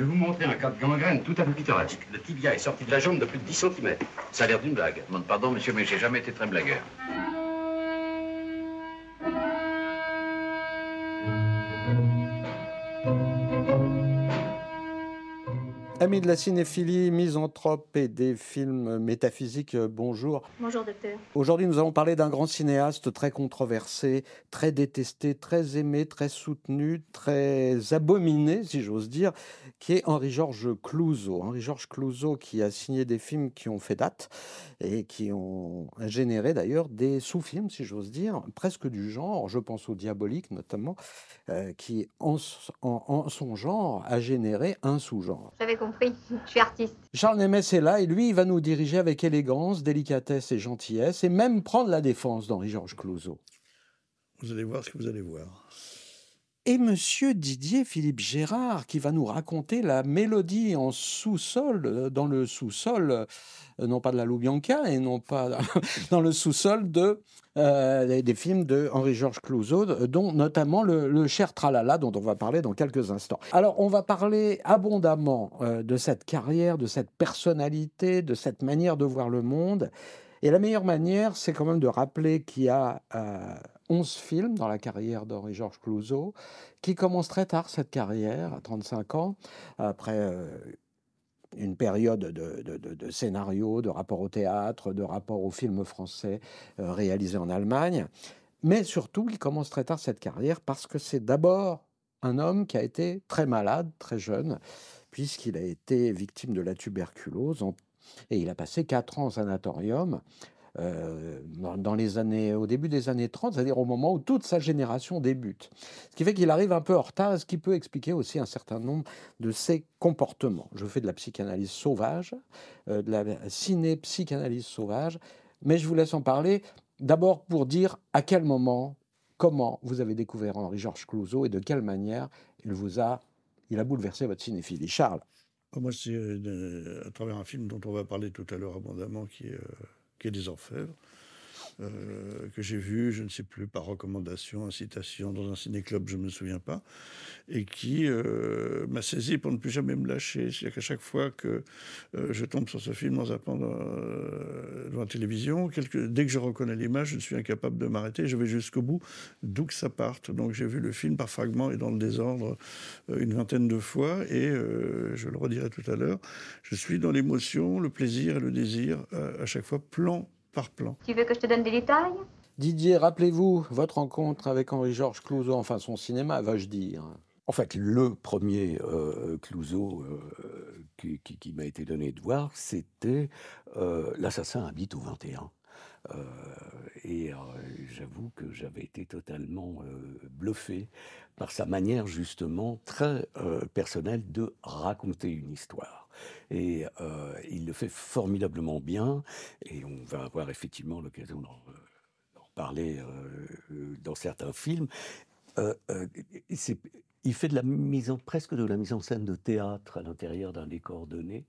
vais vous montrer un cas de gangrène tout à fait pittoresque. Le tibia est sorti de la jambe de plus de 10 cm. Ça a l'air d'une blague. Demande pardon, monsieur, mais j'ai jamais été très blagueur. Amis de la cinéphilie, misanthrope et des films métaphysiques, euh, bonjour. Bonjour docteur. Aujourd'hui, nous allons parler d'un grand cinéaste très controversé, très détesté, très aimé, très soutenu, très abominé, si j'ose dire, qui est Henri-Georges Clouzot. Henri-Georges Clouzot qui a signé des films qui ont fait date et qui ont généré d'ailleurs des sous-films, si j'ose dire, presque du genre. Je pense au Diabolique notamment, euh, qui en, en- en son genre a généré un sous-genre. J'avais compris, je suis artiste. Charles Nemès est là et lui, il va nous diriger avec élégance, délicatesse et gentillesse et même prendre la défense d'Henri-Georges Clouzot. Vous allez voir ce que vous allez voir. Et monsieur Didier Philippe Gérard qui va nous raconter la mélodie en sous-sol, euh, dans le sous-sol, euh, non pas de la Loubianca et non pas dans le sous-sol de, euh, des, films de Henri-Georges Clouzot, dont notamment le, cher Tralala, dont on va parler dans quelques instants. Alors, on va parler abondamment de cette carrière, de cette personnalité, de cette manière de voir le monde. Et la meilleure manière, c'est quand même de rappeler qu'il y a 11 films dans la carrière d'Henri-Georges Clouzot, qui commence très tard cette carrière, à 35 ans, après euh, une période de, de, de, de rapport au théâtre, de rapport aux films français euh, réalisés en Allemagne. Mais surtout, il commence très tard cette carrière parce que c'est d'abord un homme qui a été très malade, très jeune, puisqu'il a été victime de la tuberculose et il a passé quatre ans en sanatorium. Euh, dans, les années, au début des années 30, c'est-à-dire au moment où toute sa génération débute. Ce qui fait qu'il arrive un peu en retard, ce qui peut expliquer aussi un certain nombre de ses comportements. Je fais de la psychanalyse sauvage, euh, de la ciné-psychanalyse sauvage, mais je vous laisse en parler d'abord pour dire à quel moment, comment vous avez découvert Henri-Georges Clouzot et de quelle manière il vous a, il a bouleversé votre cinéphilie. Charles. Moi, c'est euh, à travers un film dont on va parler tout à l'heure abondamment, qui est, qui est Des Orfèvres, euh, que j'ai vu, je ne sais plus, par recommandation, incitation, dans un ciné-club, je ne me souviens pas, et qui euh, m'a saisi pour ne plus jamais me lâcher. C'est-à-dire qu'à chaque fois que euh, je tombe sur ce film en zappant dans, devant la télévision, dès que je reconnais l'image, je suis incapable de m'arrêter, je vais jusqu'au bout, d'où que ça parte. Donc j'ai vu le film par fragments et dans le désordre une vingtaine de fois, et je le redirai tout à l'heure, je suis dans l'émotion, le plaisir et le désir, à chaque fois, plan par plan. Tu veux que je te donne des détails? Didier, rappelez-vous votre rencontre avec Henri-Georges Clouzot, enfin son cinéma, vais-je dire? En fait, le premier euh, Clouseau euh, qui, qui- qui m'a été donné de voir, c'était euh, L'assassin habite au 21. Euh, et euh, j'avoue que j'avais été totalement euh, bluffé par sa manière justement très personnelle de raconter une histoire. Et il le fait formidablement bien, et on va avoir effectivement l'occasion d'en euh, dans certains films. Il fait de la mise en, presque de la mise en scène de théâtre à l'intérieur d'un décor donné.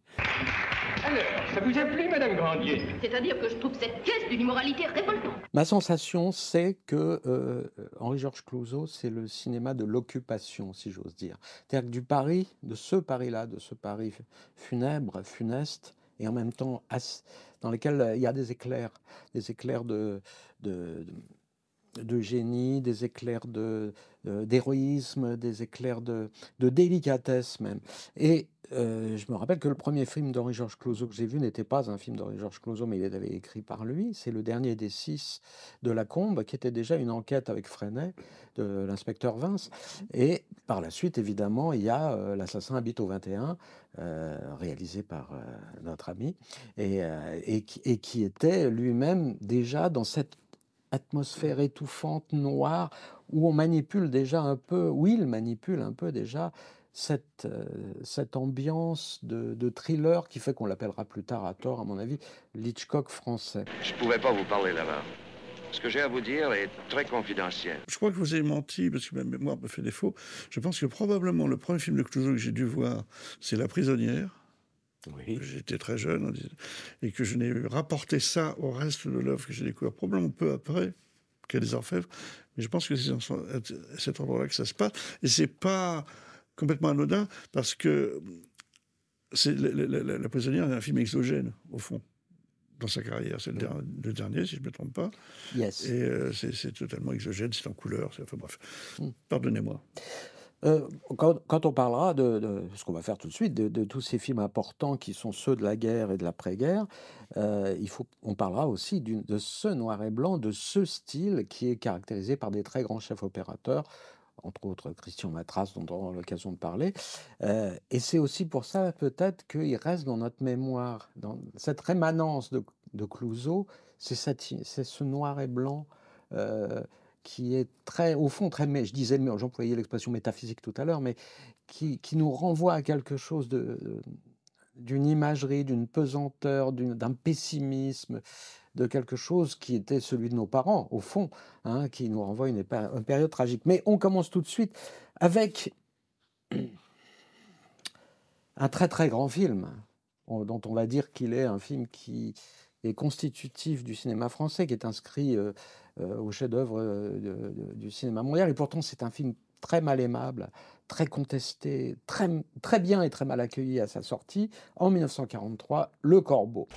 Alors, ça vous a plu, Madame Grandier? C'est-à-dire que je trouve cette pièce d'une immoralité révoltante. Ma sensation, c'est que euh, Henri-Georges Clouzot, c'est le cinéma de l'occupation, si j'ose dire. C'est-à-dire que du Paris, de ce Paris-là, de ce Paris funèbre, funeste, et en même temps dans lequel euh, il y a des éclairs, des éclairs de, de, de- de génie, des éclairs de, d'héroïsme, des éclairs de, de délicatesse même. Et euh, je me rappelle que le premier film d'Henri-Georges Clouzot que j'ai vu n'était pas un film d'Henri-Georges Clouzot, mais il avait écrit par lui. C'est le dernier des six de La Combe, qui était déjà une enquête avec Freinet, de l'inspecteur Vince. Et par la suite, évidemment, il y a euh, L'assassin habite au 21, euh, réalisé par notre ami, et qui était lui-même déjà dans cette atmosphère étouffante, noire, où on manipule déjà un peu, où il manipule un peu déjà cette, euh, cette ambiance de, de thriller qui fait qu'on l'appellera plus tard à tort, à mon avis, l'Hitchcock français. Je pouvais pas vous parler là-bas. Ce que j'ai à vous dire est très confidentiel. Je crois que vous avez menti, parce que ma mémoire me fait défaut. Je pense que probablement le premier film de Clouseau que j'ai dû voir, c'est La prisonnière. Oui. J'étais très jeune et que je n'ai rapporté ça au reste de l'œuvre que j'ai découvert probablement peu après a des orfèvres. Mais je pense que c'est à cet endroit-là que ça se passe. Et c'est pas complètement anodin parce que c'est la, la- la- La prisonnière est un film exogène, au fond, dans sa carrière. C'est le, der- le dernier, si je ne me trompe pas. Yes. Et euh, c'est totalement exogène, c'est en couleur. Enfin bref, Mm. pardonnez-moi. Euh, quand, on parlera de, ce qu'on va faire tout de suite, de, tous ces films importants qui sont ceux de la guerre et de l'après-guerre, euh, on parlera aussi de ce noir et blanc, de ce style qui est caractérisé par des très grands chefs opérateurs, entre autres Christian Matras, dont on aura l'occasion de parler. Euh, et c'est aussi pour ça peut-être qu'il reste dans notre mémoire, dans cette rémanence de, de Clouseau, c'est ce noir et blanc. Qui est très, au fond, très, je disais, j'employais l'expression métaphysique tout à l'heure, mais qui, qui nous renvoie à quelque chose d'une imagerie, d'une pesanteur, d'un pessimisme, de quelque chose qui était celui de nos parents, au fond, hein, qui nous renvoie une, une période tragique. Mais on commence tout de suite avec un très très grand film, on- dont on va dire qu'il est un film qui est constitutif du cinéma français, qui est inscrit euh, au chef-d'œuvre euh, du cinéma mondial. Et pourtant, c'est un film très mal aimable, très contesté, très, très bien et très mal accueilli à sa sortie, en 1943, Le Corbeau.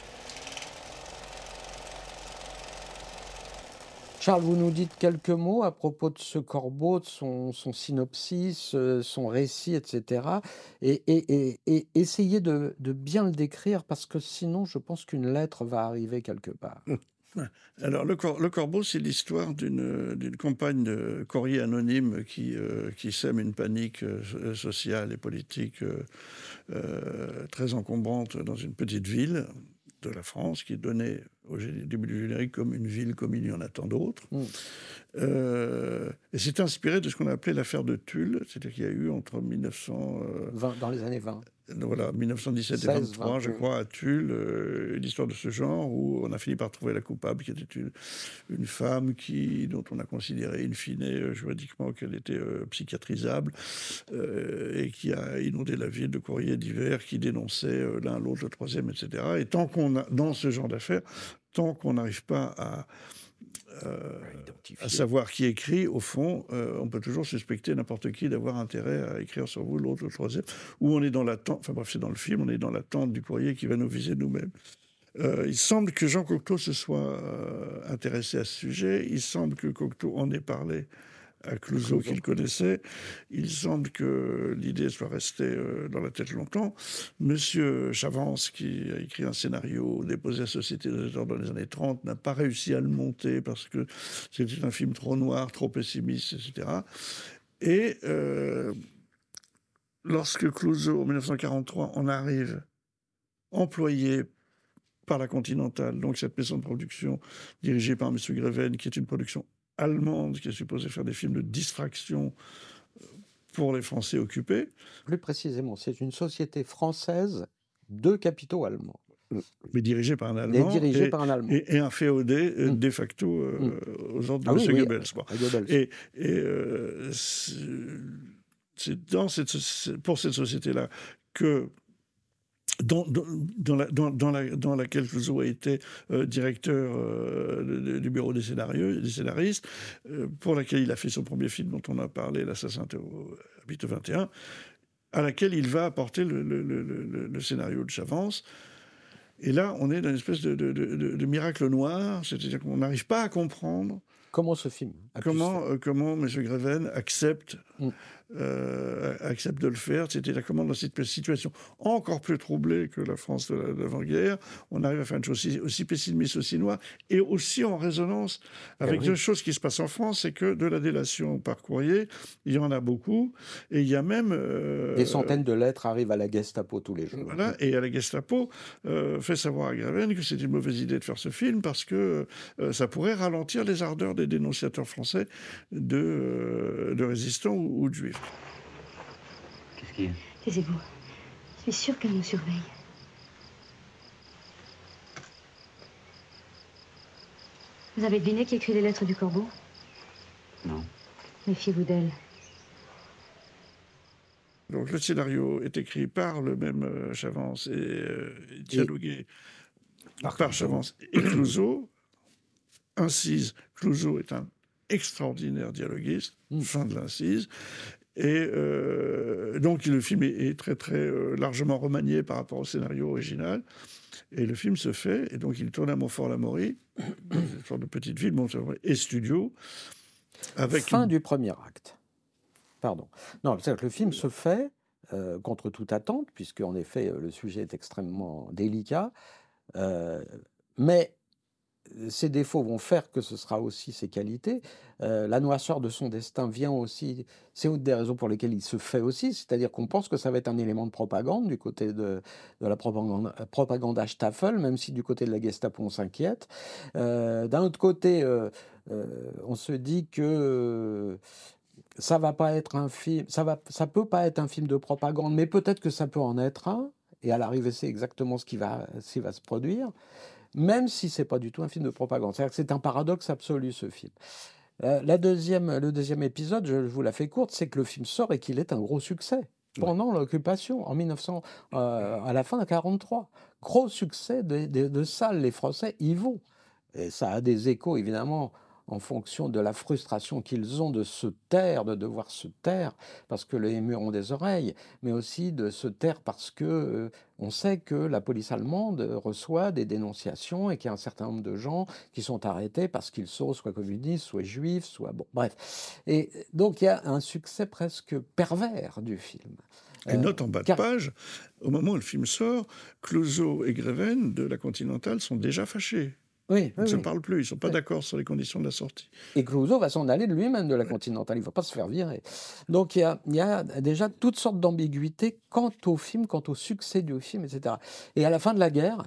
Charles, vous nous dites quelques mots à propos de ce corbeau, de son, synopsis, euh, son récit, etc. Et, essayez de bien le décrire parce que sinon, je pense qu'une lettre va arriver quelque part. Alors, le, Cor- le Corbeau, c'est l'histoire d'une d'une campagne de courrier anonyme qui, euh, qui sème une panique euh, sociale et politique euh, euh, très encombrante dans une petite ville de la France, qui est donnée au début du générique comme une ville comme il y en a tant d'autres. Mm. Euh, et c'est inspiré de ce qu'on a appelé l'affaire de Tulle, c'est-à-dire qu'il y a eu entre 1900, euh, 20 dans les années 20. Voilà, 1917 et 16, 23, je 20. crois, à Tulle, euh, une histoire de ce genre où on a fini par trouver la coupable, qui était une, une femme qui, dont on a considéré, in fine, euh, juridiquement, qu'elle était euh, psychiatrisable, et qui a inondé la ville de courriers divers qui dénonçaient l'un, l'autre, le troisième, etc. Et tant qu'on a, dans ce genre d'affaires, tant qu'on n'arrive pas à euh, à savoir qui écrit, au fond, euh, on peut toujours suspecter n'importe qui d'avoir intérêt à écrire sur vous, l'autre, le troisième, ou on est dans l'attente, enfin bref, c'est dans le film, on est dans l'attente du courrier qui va nous viser nous-mêmes. Euh, il semble que Jean Cocteau se soit intéressé à ce sujet, il semble que Cocteau en ait parlé à Clouseau qu'il connaissait, il semble que l'idée soit restée euh, dans la tête longtemps. Monsieur Chavance, qui a écrit un scénario déposé à Société des auteurs dans les années 30, n'a pas réussi à le monter parce que c'était un film trop noir, trop pessimiste, etc. Et euh, lorsque Clouseau, en 1943, en arrive employé par la Continentale, donc cette maison de production dirigée par M. Greven, qui est une production allemande, qui est supposée faire des films de distraction euh, pour les Français occupés. Plus précisément, c'est une société française de capitaux allemands. Mais dirigée par un Allemand. et, par un Allemand. Et, et un féodé euh, Mm. de facto euh, aux ordres de Ah oui, M. oui, Goebbels. Et, et, euh, c'est dans cette, pour cette société-là que dans, dans, dans la, dans, dans la- dans laquelle Clouseau a été euh, directeur euh, du bureau des scénarios, des scénaristes, euh, pour laquelle il a fait son premier film dont on a parlé, L'assassin au habite 21, à laquelle il va apporter le, le- le- le- le scénario de Chavance. Et là, on est dans une espèce de, de- de- de- de miracle noir, c'est-à-dire qu'on n'arrive pas à comprendre Comment ce film a pu se comment, faire comment M. Greven accepte, Mm. Euh, accepte de le faire. C'était comment, dans cette situation encore plus troublée que la France de la- l'avant-guerre, on arrive à faire une chose aussi, aussi pessimiste, aussi noire, et aussi en résonance avec oui. deux choses qui se passent en France, c'est que de la délation par courrier, il y en a beaucoup, et il y a même... euh, Des centaines de lettres arrivent à la Gestapo tous les jours. voilà, et à la Gestapo euh, fait savoir à Graven que c'est une mauvaise idée de faire ce film parce que euh, ça pourrait ralentir les ardeurs des dénonciateurs français de, de résistants ou, ou de juifs. Qu'est-ce qu'il y a Taisez-vous. Je suis sûre qu'elle nous surveille. Vous avez deviné qui écrit les lettres du corbeau? Non. Méfiez-vous d'elle. Donc le scénario est écrit par le même euh, Chavance et euh, dialogué par, Chavance et Clouseau. Incise, Clouseau est un extraordinaire dialoguiste, Mm. fin de l'incise. Et euh, donc le film est, très très euh, largement remanié par rapport au scénario original. Et le film se fait, et donc il tourne à Montfort-l'Amaury, dans une sorte de petite ville, Montfort et studio, avec Fin une- du premier acte. Pardon. Non, c'est-à-dire que le film se fait euh, contre toute attente, puisque en effet le sujet est extrêmement délicat, mais ses défauts vont faire que ce sera aussi ses qualités. Euh, la noirceur de son destin vient aussi, c'est une des raisons pour lesquelles il se fait aussi, c'est-à-dire qu'on pense que ça va être un élément de propagande du côté de, la propagande, propagande à Staffel, même si du côté de la Gestapo on s'inquiète. Euh, D'un autre côté, euh, on se dit que ça va pas être un film, ça va, ça peut pas être un film de propagande, mais peut-être que ça peut en être un. Et à l'arrivée, c'est exactement ce qui va, ce qui va se produire, même si c'est pas du tout un film de propagande. C'est-à-dire que c'est un paradoxe absolu ce film. Euh, la deuxième, le deuxième épisode, je vous la fais courte, c'est que le film sort et qu'il est un gros succès pendant l'occupation en 1900, euh, à la fin de 43. Gros succès de, de, de salles, les Français y vont. Et ça a des échos évidemment en fonction de la frustration qu'ils ont de se taire, de devoir se taire, parce que les murs ont des oreilles, mais aussi de se taire parce que euh, on sait que la police allemande reçoit des dénonciations et qu'il y a un certain nombre de gens qui sont arrêtés parce qu'ils sont soit communistes, soit juifs, soit bon, bref. Et donc il y a un succès presque pervers du film. Et note en bas de page, au moment où le film sort, Clouseau et Greven de la Continentale sont déjà fâchés. Oui, Ils ne oui, se oui. parlent plus, ils ne sont pas d'accord sur les conditions de la sortie. Et Clouseau va s'en aller de lui-même de la Continentale, il ne va pas se faire virer. Donc il y a, il y a déjà toutes sortes d'ambiguïtés quant au film, quant au succès du film, etc. Et à la fin de la guerre,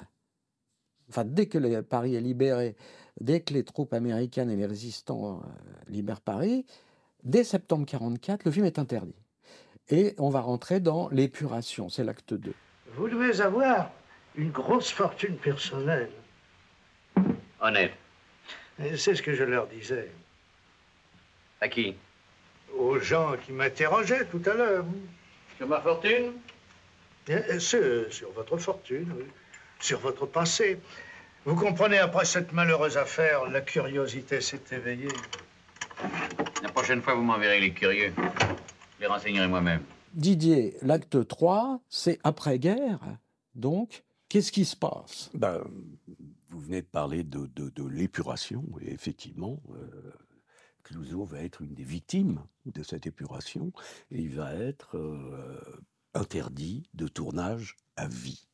enfin dès que le- Paris est libéré, dès que les troupes américaines et les résistants euh, libèrent Paris, dès septembre 44, le film est interdit. Et on va rentrer dans l'épuration, c'est l'acte 2. Vous devez avoir une grosse fortune personnelle. Honnête. C'est ce que je leur disais. À qui? Aux gens qui m'interrogeaient tout à l'heure. Sur ma fortune? Eh, Sur, sur votre fortune, oui. sur votre passé. Vous comprenez, après cette malheureuse affaire, la curiosité s'est éveillée. La prochaine fois, vous m'enverrez les curieux. Je les renseignerai moi-même. Didier, l'acte 3, c'est après-guerre, donc qu'est-ce qui se passe? Ben, vous venez de parler de, de- de l'épuration, et effectivement, euh, Clouseau va être une des victimes de cette épuration, et il va être euh, interdit de tournage à vie.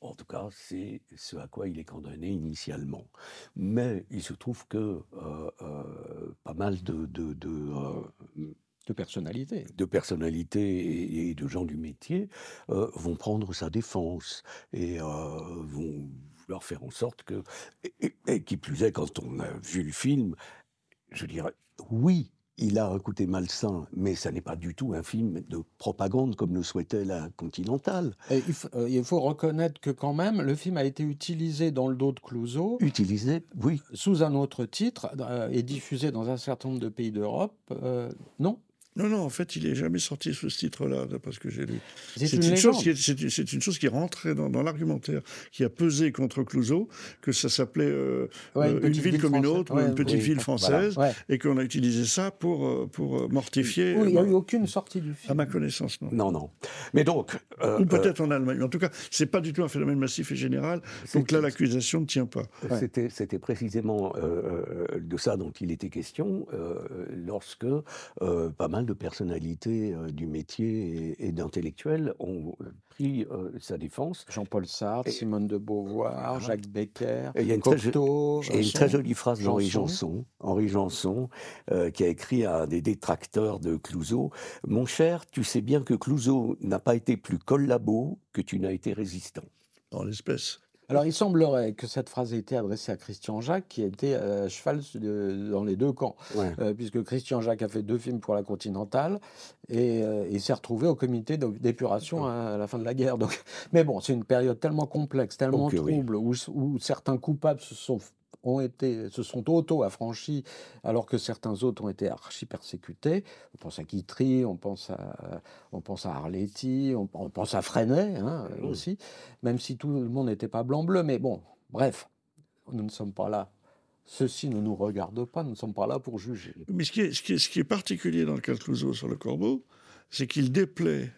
En tout cas, c'est ce à quoi il est condamné initialement. Mais il se trouve que euh, euh, pas mal de, de, de, euh, de personnalité. de personnalités et, et de gens du métier vont prendre sa défense et vont vouloir faire en sorte que, et, et- et qui plus est, quand on a vu le film, je dirais, oui, il a un côté malsain, mais ça n'est pas du tout un film de propagande comme le souhaitait la Continentale. Et il, euh, il faut reconnaître que quand même, le film a été utilisé dans le dos de Clouseau Utilisé, oui, sous un autre titre euh, et diffusé dans un certain nombre de pays d'Europe. euh, non Non, non, en fait, il n'est jamais sorti sous ce titre-là, d'après ce que j'ai lu. C'est une une, chose qui est, une- une chose qui est rentrée dans, dans l'argumentaire, qui a pesé contre Clouseau, que ça s'appelait euh, Ouais, euh, une, ville comme une autre, ou Ouais, une petite oui, ville voilà, française, ouais. et qu'on a utilisé ça pour, euh, pour mortifier. Oui, il n'y a eu aucune sortie du À film. ma connaissance, non. non, non. Mais donc, euh, Ou peut-être en Allemagne. En tout cas, c'est pas du tout un phénomène massif et général. Donc là, l'accusation ne tient pas. C'était, précisément de ça dont il était question lorsque pas mal de personnalités euh, du métier et, et d'intellectuels ont pris euh, sa défense. Jean-Paul Sartre, Et- Simone de Beauvoir, Jacques Becker, Et il y a une très, jo- Cocteau. et une très jolie phrase d'Henri Janson. Janson, Henri Janson, euh, qui a écrit à des détracteurs de Clouseau Mon cher, tu sais bien que Clouseau n'a pas été plus collabo que tu n'as été résistant. Dans l'espèce. Alors, il semblerait que cette phrase ait été adressée à Christian Jacques, qui était à cheval de- dans les deux camps, Ouais. Euh, puisque Christian Jacques a fait deux films pour la Continentale et euh, il s'est retrouvé au comité d'épuration à, à la fin de la guerre. Donc, mais bon, c'est une période tellement complexe, tellement Ok, oui. trouble, où, où certains coupables se sont ont été, se sont auto-affranchis, alors que certains autres ont été archi-persécutés. On pense à Guitry, on pense à, on pense à Arletty, on, on pense à Freinet hein, Mmh. aussi, même si tout le monde n'était pas blanc-bleu. Mais bon, bref, nous ne sommes pas là Ceci ne nous regarde pas, nous ne sommes pas là pour juger. Mais ce qui est, ce qui est- ce qui est particulier dans le cas de Clouseau sur le corbeau, c'est qu'il déplaît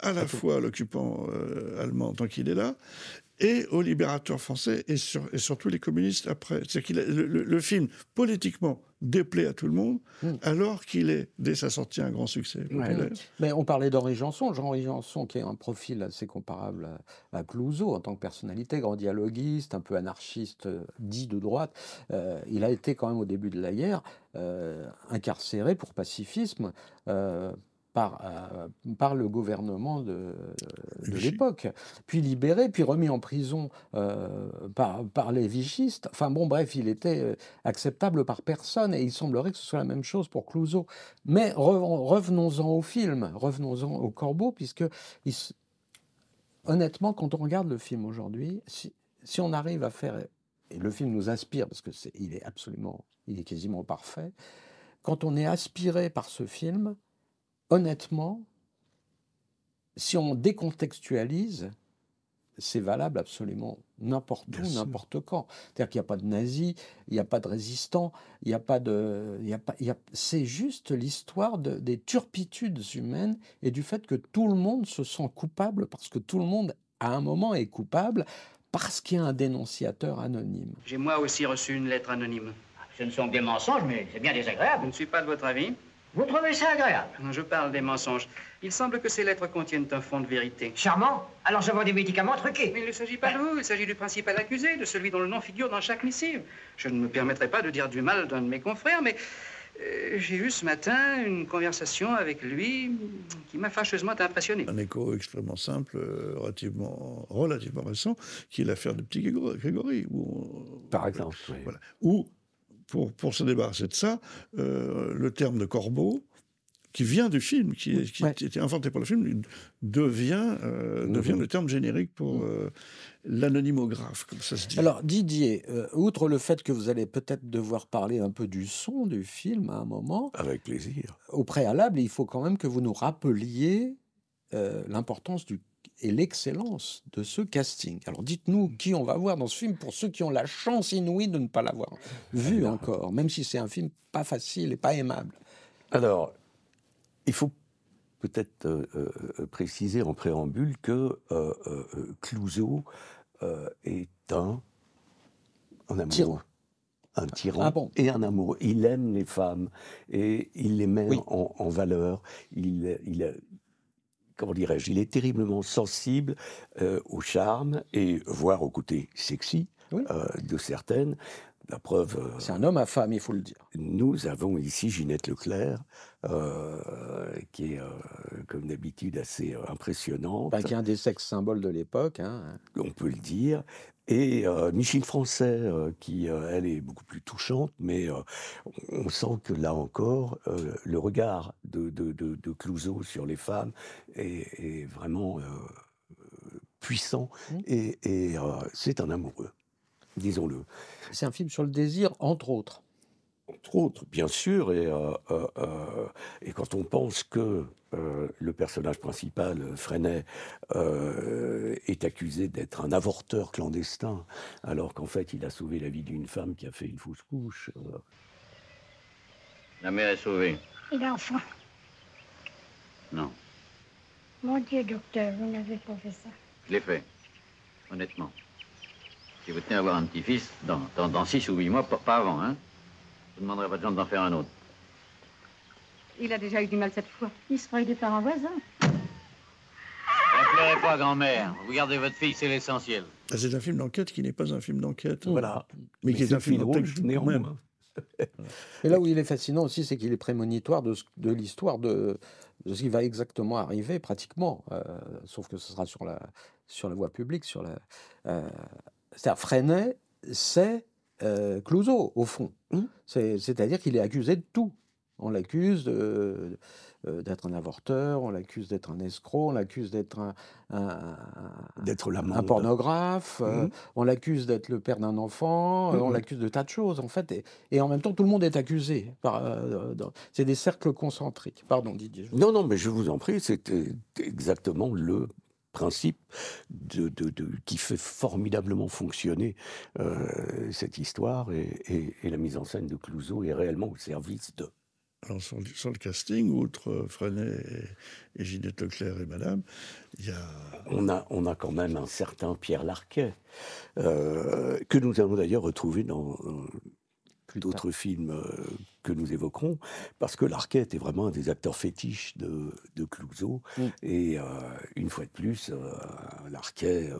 à la fois à l'occupant euh, allemand tant qu'il est là, et aux libérateurs français, et, sur- et surtout les communistes après. C'est qu'il le, le- le film, politiquement, déplaît à tout le monde, alors qu'il est, dès sa sortie, un grand succès. Mais on parlait d'Henri Janson. Jean-Henri Janson, qui est un profil assez comparable à, à Clouseau en tant que personnalité, grand dialoguiste, un peu anarchiste, euh, dit de droite. Euh, il a été quand même au début de la guerre euh, incarcéré pour pacifisme. euh, par, euh, par le gouvernement de, l'époque, puis libéré, puis remis en prison euh, par, par les vichistes. Enfin bon, bref, il était euh, acceptable par personne et il semblerait que ce soit la même chose pour Clouseau. Mais reven- revenons-en au film, revenons-en au Corbeau, puisque il honnêtement, quand on regarde le film aujourd'hui, si, si on arrive à faire, et le film nous inspire parce que c'est, il est absolument, il est quasiment parfait. Quand on est aspiré par ce film, honnêtement, si on décontextualise, c'est valable absolument n'importe où, n'importe quand. C'est-à-dire qu'il n'y a pas de nazis, il n'y a pas de résistants, il n'y a pas de, il y a pas, il y a- c'est juste l'histoire de- des turpitudes humaines et du fait que tout le monde se sent coupable parce que tout le monde à un moment est coupable parce qu'il y a un dénonciateur anonyme. J'ai moi aussi reçu une lettre anonyme. Ce ne sont que des mensonges, mais c'est bien Je désagréable. ne suis pas de votre avis. Vous trouvez ça agréable? Non, Je parle des mensonges. Il semble que ces lettres contiennent un fond de vérité. Charmant. Alors je vends des médicaments truqués. Mais il ne s'agit pas de vous, il s'agit du principal accusé, de celui dont le nom figure dans chaque missive. Je ne me permettrai pas de dire du mal d'un de mes confrères, mais euh, j'ai eu ce matin une conversation avec lui qui m'a fâcheusement impressionné. Un écho extrêmement simple, euh, relativement, relativement récent, qui est l'affaire de Petit Grégory. Grégory, où on- Par exemple. oui. Où, pour, pour se débarrasser de ça, euh, le terme de corbeau, qui vient du film, qui, est- qui Ouais. était inventé par le film, devient, euh, devient le terme générique pour euh, l'anonymographe, comme ça se dit. Alors Didier, euh, outre le fait que vous allez peut-être devoir parler un peu du son du film à un moment, Avec plaisir. au préalable, il faut quand même que vous nous rappeliez euh, l'importance du et l'excellence de ce casting. Alors dites-nous qui on va voir dans ce film pour ceux qui ont la chance inouïe de ne pas l'avoir vu encore, même si c'est un film pas facile et pas aimable. Alors, il faut peut-être euh, euh, préciser en préambule que euh, euh, Clouseau est un, un amoureux. Tyran. Un tyran Ah bon et un amoureux. Il aime les femmes et il les met Oui. en, en valeur. Il, il, comment dirais-je, il est terriblement sensible euh, au charme et voire au côté sexy Oui. euh, de certaines. La preuve, euh, C'est un homme à femme, il faut le dire. nous avons ici Ginette Leclerc, qui est, comme d'habitude, assez impressionnante, Enfin, qui est un des sexes symboles de l'époque. hein. on peut le dire. Et euh, Michel Français, euh, qui, euh, elle, est beaucoup plus touchante, mais euh, on sent que là encore, le regard de, de, de, de Clouseau sur les femmes est, est vraiment puissant, Mmh. et, et, c'est un amoureux, disons-le. C'est un film sur le désir, entre autres. entre autres, bien sûr, et, euh, euh, euh, et quand on pense que euh, le personnage principal, euh, Freinet, euh, est accusé d'être un avorteur clandestin, alors qu'en fait il a sauvé la vie d'une femme qui a fait une fausse couche. euh, La mère est sauvée. Et l'enfant? Non, Mon Dieu, docteur, vous n'avez pas fait ça. je l'ai fait. Honnêtement. Si vous tenez à avoir un petit-fils, dans, dans, dans six ou huit mois, pas, pas avant, hein Je ne demanderai pas de gens d'en faire un autre. Il a déjà eu du mal cette fois. Il se croit des parents voisins. Ne pleurez pas, grand-mère. Vous gardez votre fille, c'est l'essentiel. Ah, C'est un film d'enquête qui n'est pas un film d'enquête, Voilà. mais qui est c'est un film fil d'enquête néanmoins. même. Et là où il est fascinant aussi, c'est qu'il est prémonitoire de, l'histoire de, de ce qui va exactement arriver, pratiquement. euh, sauf que ce sera sur la, sur la voie publique. Sur la, euh, c'est-à-dire, Freinet, c'est euh, Clouseau, au fond. C'est- C'est-à-dire qu'il est accusé de tout. On l'accuse euh, d'être un avorteur, on l'accuse d'être un escroc, on l'accuse d'être un, un- pornographe, euh, Mhm. on l'accuse d'être le père d'un enfant, euh, on Mhm. l'accuse de tas de choses, en fait. Et, et en même temps, tout le monde est accusé. euh, c'est des cercles concentriques. Pardon, Didier. Non, non, mais je vous en prie, c'était exactement le principe de, de- de- qui fait formidablement fonctionner euh, cette histoire et, et- et la mise en scène de Clouseau est réellement au service de. Alors, sur, le- sur le casting, outre euh, Freinet et, et Ginette Leclerc et Madame, il y a. On a, on a quand même un certain Pierre Larquet, euh, que nous allons d'ailleurs retrouver dans euh, d'autres films euh, que nous évoquerons, parce que Larquet était vraiment un des acteurs fétiches de, de Clouseau. Mm. Et euh, une fois de plus, euh, Larquet, euh,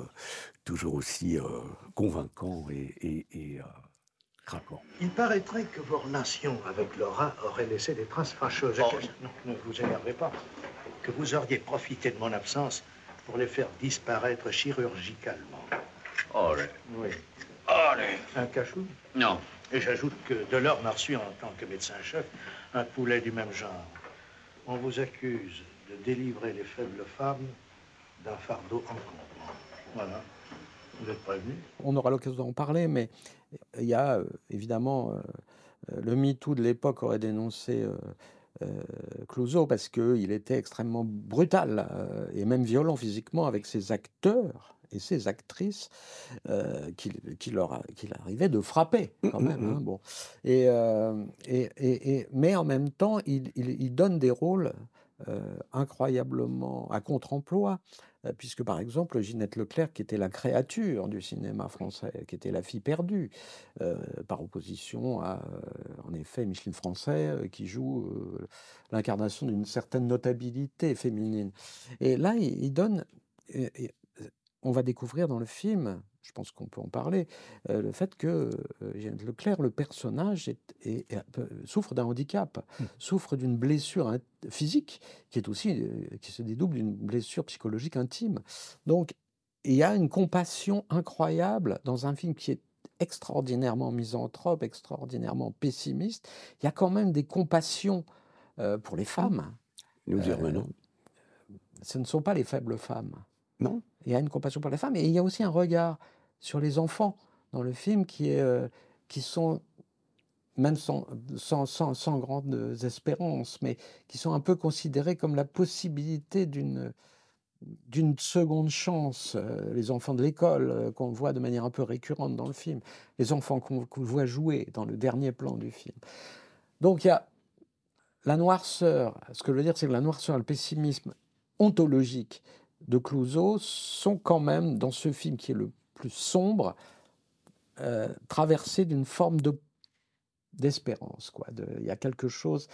toujours aussi euh, convaincant et, et- et, euh, craquant. Il paraîtrait que vos relations avec Laura auraient laissé des traces fâcheuses. non, ne vous énervez pas. Que vous auriez profité de mon absence pour les faire disparaître chirurgicalement. Allez. Oui. Allez. Un cachou? Non. Et j'ajoute que Delors m'a reçu en tant que médecin-chef un poulet du même genre. On vous accuse de délivrer les faibles femmes d'un fardeau encombrant. Voilà. Vous êtes prévenus On aura l'occasion d'en parler, mais il y a euh, évidemment euh, euh, le MeToo de l'époque aurait dénoncé Clouseau parce qu'il était extrêmement brutal et même violent physiquement avec ses acteurs et ses actrices euh, qu'il a- qu'il arrivait de frapper quand même. hein, bon. et, euh, et- et- et- mais en même temps, il, il- il donne des rôles euh, incroyablement à contre-emploi, puisque par exemple Ginette Leclerc, qui était la créature du cinéma français, qui était la fille perdue, euh, par opposition à, euh, en effet, Micheline Français, euh, qui joue euh, l'incarnation d'une certaine notabilité féminine. Et là, il, donne, euh, on va découvrir dans le film, je pense qu'on peut en parler, euh, le fait que euh, Leclerc, le personnage, est- est- est un peu- souffre d'un handicap, souffre d'une blessure physique qui est aussi euh, qui se dédouble d'une blessure psychologique intime. Donc, il y a une compassion incroyable dans un film qui est extraordinairement misanthrope, extraordinairement pessimiste. Il y a quand même des compassions euh, pour les femmes. Nous Euh, revenons. ce ne sont pas les faibles femmes. Non. Il y a une compassion pour les femmes et il y a aussi un regard sur les enfants dans le film qui, euh, sont, même sans, grandes espérances, mais qui sont un peu considérés comme la possibilité d'une seconde chance, euh, les enfants de l'école euh, qu'on voit de manière un peu récurrente dans le film, les enfants qu'on voit jouer dans le dernier plan du film. Donc il y a la noirceur, ce que je veux dire, c'est que la noirceur le pessimisme ontologique de Clouseau sont quand même, dans ce film qui est le plus sombre, euh, traversés d'une forme de d'espérance. quoi. De- Il y a quelque chose,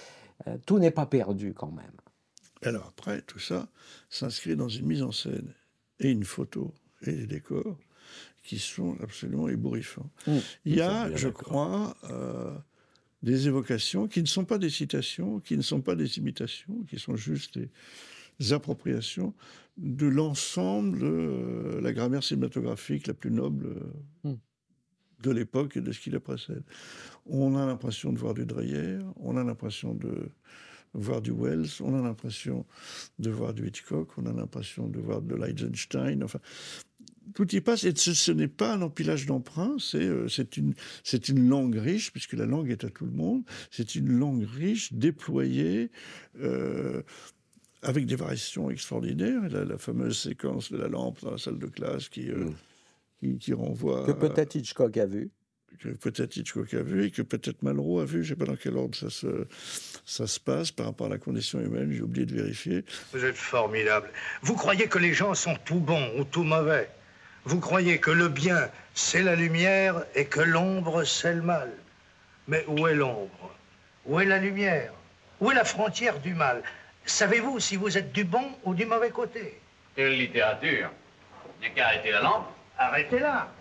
euh, tout n'est pas perdu quand même. Alors après, tout ça s'inscrit dans une mise en scène et une photo et des décors qui sont absolument ébouriffants. Mm. Il y a, je crois, euh, des évocations qui ne sont pas des citations, qui ne sont pas des imitations, qui sont juste des appropriations de l'ensemble de euh, la grammaire cinématographique la plus noble euh, Mm. de l'époque et de ce qui la précède. On a l'impression de voir du Dreyer, on a l'impression de voir du Wells, on a l'impression de voir du Hitchcock, on a l'impression de voir de l'Eisenstein, enfin, tout y passe, et ce, ce n'est pas un empilage d'emprunts, c'est euh, c'est une, une langue riche, puisque la langue est à tout le monde, c'est une langue riche, déployée, euh, avec des variations extraordinaires, la, la fameuse séquence de la lampe dans la salle de classe qui, euh, qui, qui renvoie... Que peut-être Hitchcock a vu. que peut-être Hitchcock a vu et que peut-être Malraux a vu. Je ne sais pas dans quel ordre ça se, ça se passe par rapport à la condition humaine. J'ai oublié de vérifier. Vous êtes formidable. Vous croyez que les gens sont tout bons ou tout mauvais? Vous croyez que le bien, c'est la lumière et que l'ombre, c'est le mal? Mais où est l'ombre? Où est la lumière? Où est la frontière du mal? Savez-vous si vous êtes du bon ou du mauvais côté? Quelle littérature? Il n'y a qu'à arrêter la lampe. Arrêtez-la.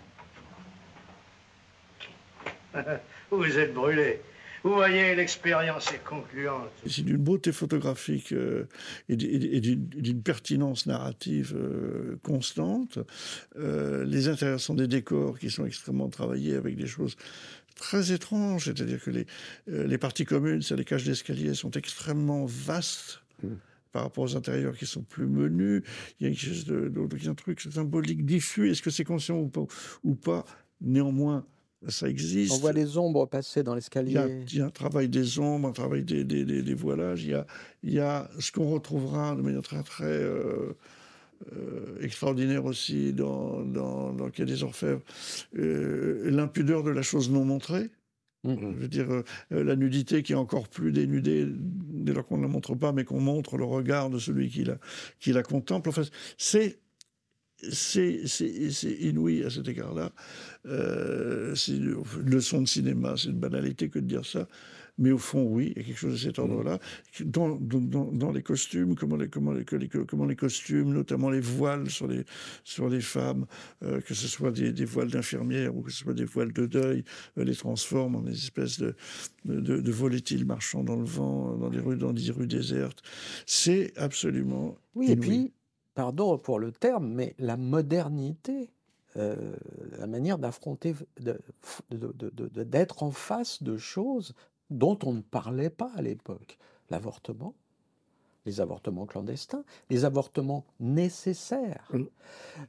vous êtes brûlé. Vous voyez, l'expérience est concluante. C'est d'une beauté photographique euh, et d'une d'une pertinence narrative euh, constante. Euh, les intérieurs sont des décors qui sont extrêmement travaillés avec des choses très étranges. C'est-à-dire que les, euh, les parties communes, c'est les cages d'escalier, sont extrêmement vastes. Par rapport aux intérieurs qui sont plus menus, il y a quelque chose de, un truc symbolique diffus. Est-ce que c'est conscient ou pas, ou pas? Néanmoins, ça existe. On voit les ombres passer dans l'escalier. il y a un travail des ombres, un travail des, des, des- des voilages. Il y a, il y a ce qu'on retrouvera de manière très, très euh, euh, extraordinaire aussi dans, dans, dans Quai des Orfèvres, euh, l'impudeur de la chose non montrée. Mmh. Je veux dire, euh, la nudité qui est encore plus dénudée dès lors qu'on ne la montre pas, mais qu'on montre le regard de celui qui la, qui la contemple. Enfin, c'est c'est inouï à cet égard-là. Euh, c'est une leçon de cinéma, c'est une banalité que de dire ça. Mais au fond, oui, il y a quelque chose de cet ordre-là. Dans, dans, dans- dans les costumes, comment les, comment, les, que les- comment les costumes, notamment les voiles sur les, sur les femmes, euh, que ce soit des, des voiles d'infirmières ou que ce soit des voiles de deuil, euh, les transforment en des espèces de, de, de- volatiles marchant dans le vent, dans les rues, dans des rues désertes. C'est absolument Oui, et puis, pardon pour le terme, mais la modernité, euh, la manière d'affronter, de- de- de- d'être en face de choses dont on ne parlait pas à l'époque. L'avortement, les avortements clandestins, les avortements nécessaires,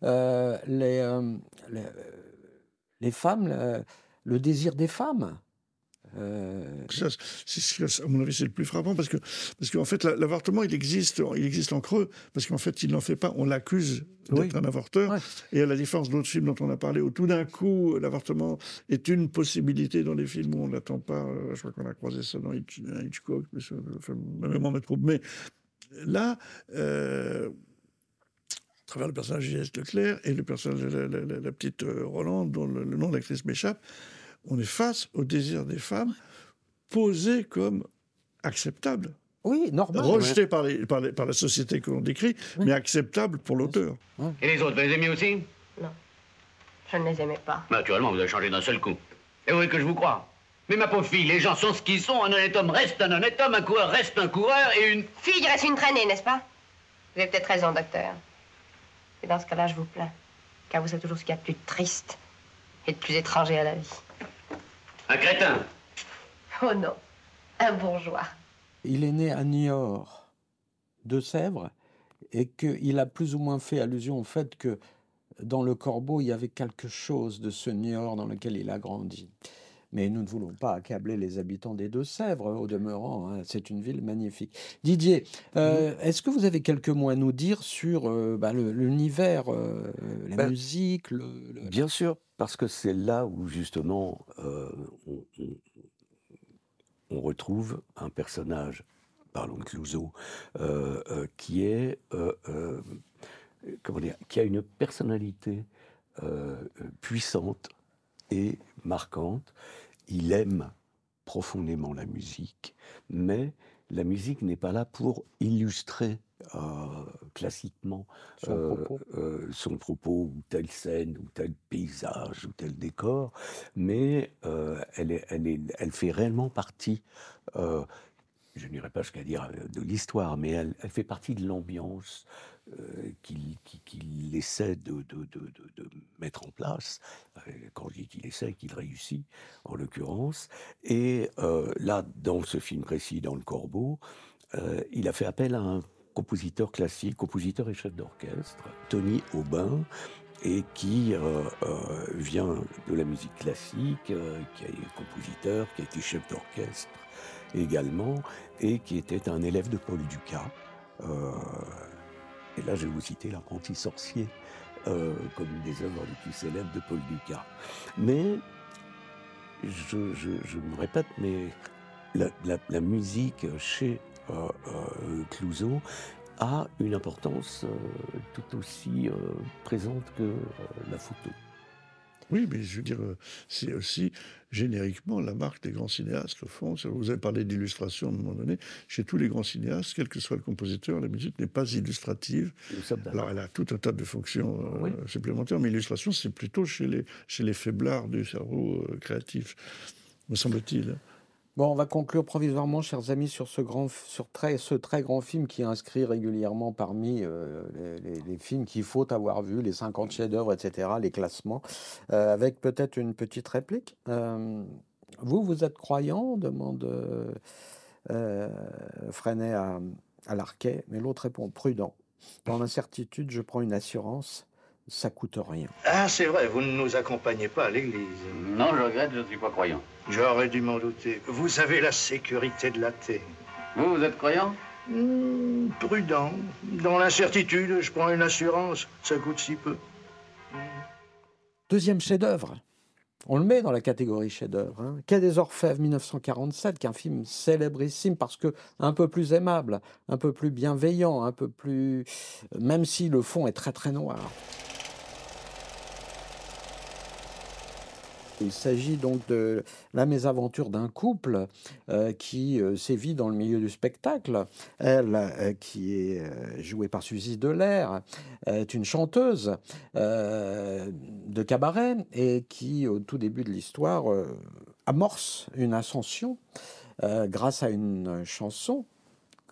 euh, les, euh, les, les femmes, le, le désir des femmes. Euh, Ça, c'est ce à mon avis, c'est le plus frappant parce que, parce qu'en fait, la- l'avortement, il existe, il existe en creux parce qu'en fait, il n'en fait pas. On l'accuse d'être un avorteur. Et à la différence d'autres films dont on a parlé, où tout d'un coup, l'avortement est une possibilité dans les films où on n'attend pas. euh, Je crois qu'on a croisé ça dans Hitch- Hitchcock, mais ça, ma mémoire me trouble. Mais là, euh, à travers le personnage de. Leclerc et le personnage de la, la- la- la petite euh, Rolande, dont le, le nom de l'actrice m'échappe, on est face au désir des femmes posé comme acceptable. Oui, normal. Rejeté par, les- par, les- par la société que l'on décrit, mais acceptable pour l'auteur. Et les autres, vous les aimez aussi? Je ne les aimais pas. Naturellement, vous avez changé d'un seul coup. Et vous voulez que je vous croie Mais ma pauvre fille, les gens sont ce qu'ils sont. Un honnête homme reste un honnête homme, un coureur reste un coureur, et une... Fille reste une traînée, n'est-ce pas? Vous avez peut-être raison, docteur. Et dans ce cas-là, je vous plains. Car vous savez toujours ce qu'il y a de plus triste et de plus étranger à la vie. Un crétin. Oh non, un bourgeois. Il est né à Niort, de Sèvres, et qu'il a plus ou moins fait allusion au fait que dans le corbeau, il y avait quelque chose de ce Niort dans lequel il a grandi. Mais nous ne voulons pas accabler les habitants des Deux-Sèvres, au demeurant, hein, c'est une ville magnifique. Didier, euh, est-ce que vous avez quelques mots à nous dire sur euh, bah, l'univers, euh, la Ben, musique le, le- Bien sûr, parce que c'est là où justement on, retrouve un personnage, parlons de Clouseau, qui est comment dire, qui a une personnalité puissante et marquante. Il aime profondément la musique, mais la musique n'est pas là pour illustrer euh, classiquement Son euh, propos. euh, son propos ou telle scène ou tel paysage ou tel décor, mais elle, est, elle, est, elle fait réellement partie, je n'irai pas jusqu'à dire de l'histoire, mais elle, elle fait partie de l'ambiance euh, qu'il essaie de, mettre en place. Euh, Quand je dis qu'il essaie, qu'il réussit, en l'occurrence. Et euh, là, dans ce film précis, dans Le Corbeau, il a fait appel à un compositeur classique, compositeur et chef d'orchestre, Tony Aubin, et qui vient de la musique classique, euh, qui est compositeur, qui a été chef d'orchestre également, et qui était un élève de Paul Dukas. Et là, je vais vous citer L'apprenti sorcier, euh, comme une des œuvres les plus célèbres de Paul Dukas. Mais, je, je- me répète, mais la, musique chez euh, euh, Clouseau a une importance euh, tout aussi présente que la photo. Oui, mais je veux dire, euh, c'est aussi génériquement la marque des grands cinéastes, au fond. Vous avez parlé d'illustration à un moment donné. Chez tous les grands cinéastes, quel que soit le compositeur, la musique n'est pas illustrative. Alors, elle a tout un tas de fonctions euh, supplémentaires, mais l'illustration, c'est plutôt chez les, chez les faiblards du cerveau euh, créatif, me semble-t-il. Bon, on va conclure provisoirement, chers amis, sur ce, très, grand film qui est inscrit régulièrement parmi euh, les, films qu'il faut avoir vus, les 50 chefs-d'œuvre, etc., les classements, euh, avec peut-être une petite réplique. Euh, vous, vous êtes croyant demande Freinet à, à Larquet, mais l'autre répond prudent. Dans l'incertitude, je prends une assurance, ça coûte rien. Ah, c'est vrai, vous ne nous accompagnez pas à l'église. Non, je regrette, je ne suis pas croyant. J'aurais dû m'en douter. Vous avez la sécurité de l'athée. Vous, vous êtes croyant? Hmm, prudent. Dans l'incertitude, je prends une assurance. Ça coûte si peu. Deuxième chef-d'œuvre. On le met dans la catégorie chef-d'œuvre. Hein. Quai des Orfèvres 1947, qui est un film célébrissime parce que un peu plus aimable, un peu plus bienveillant, un peu plus. même si le fond est très très noir. Il s'agit donc de la mésaventure d'un couple euh, qui euh, sévit dans le milieu du spectacle. Elle, euh, qui est jouée par Suzy Delair, est une chanteuse de cabaret et qui, au tout début de l'histoire, amorce une ascension grâce à une chanson.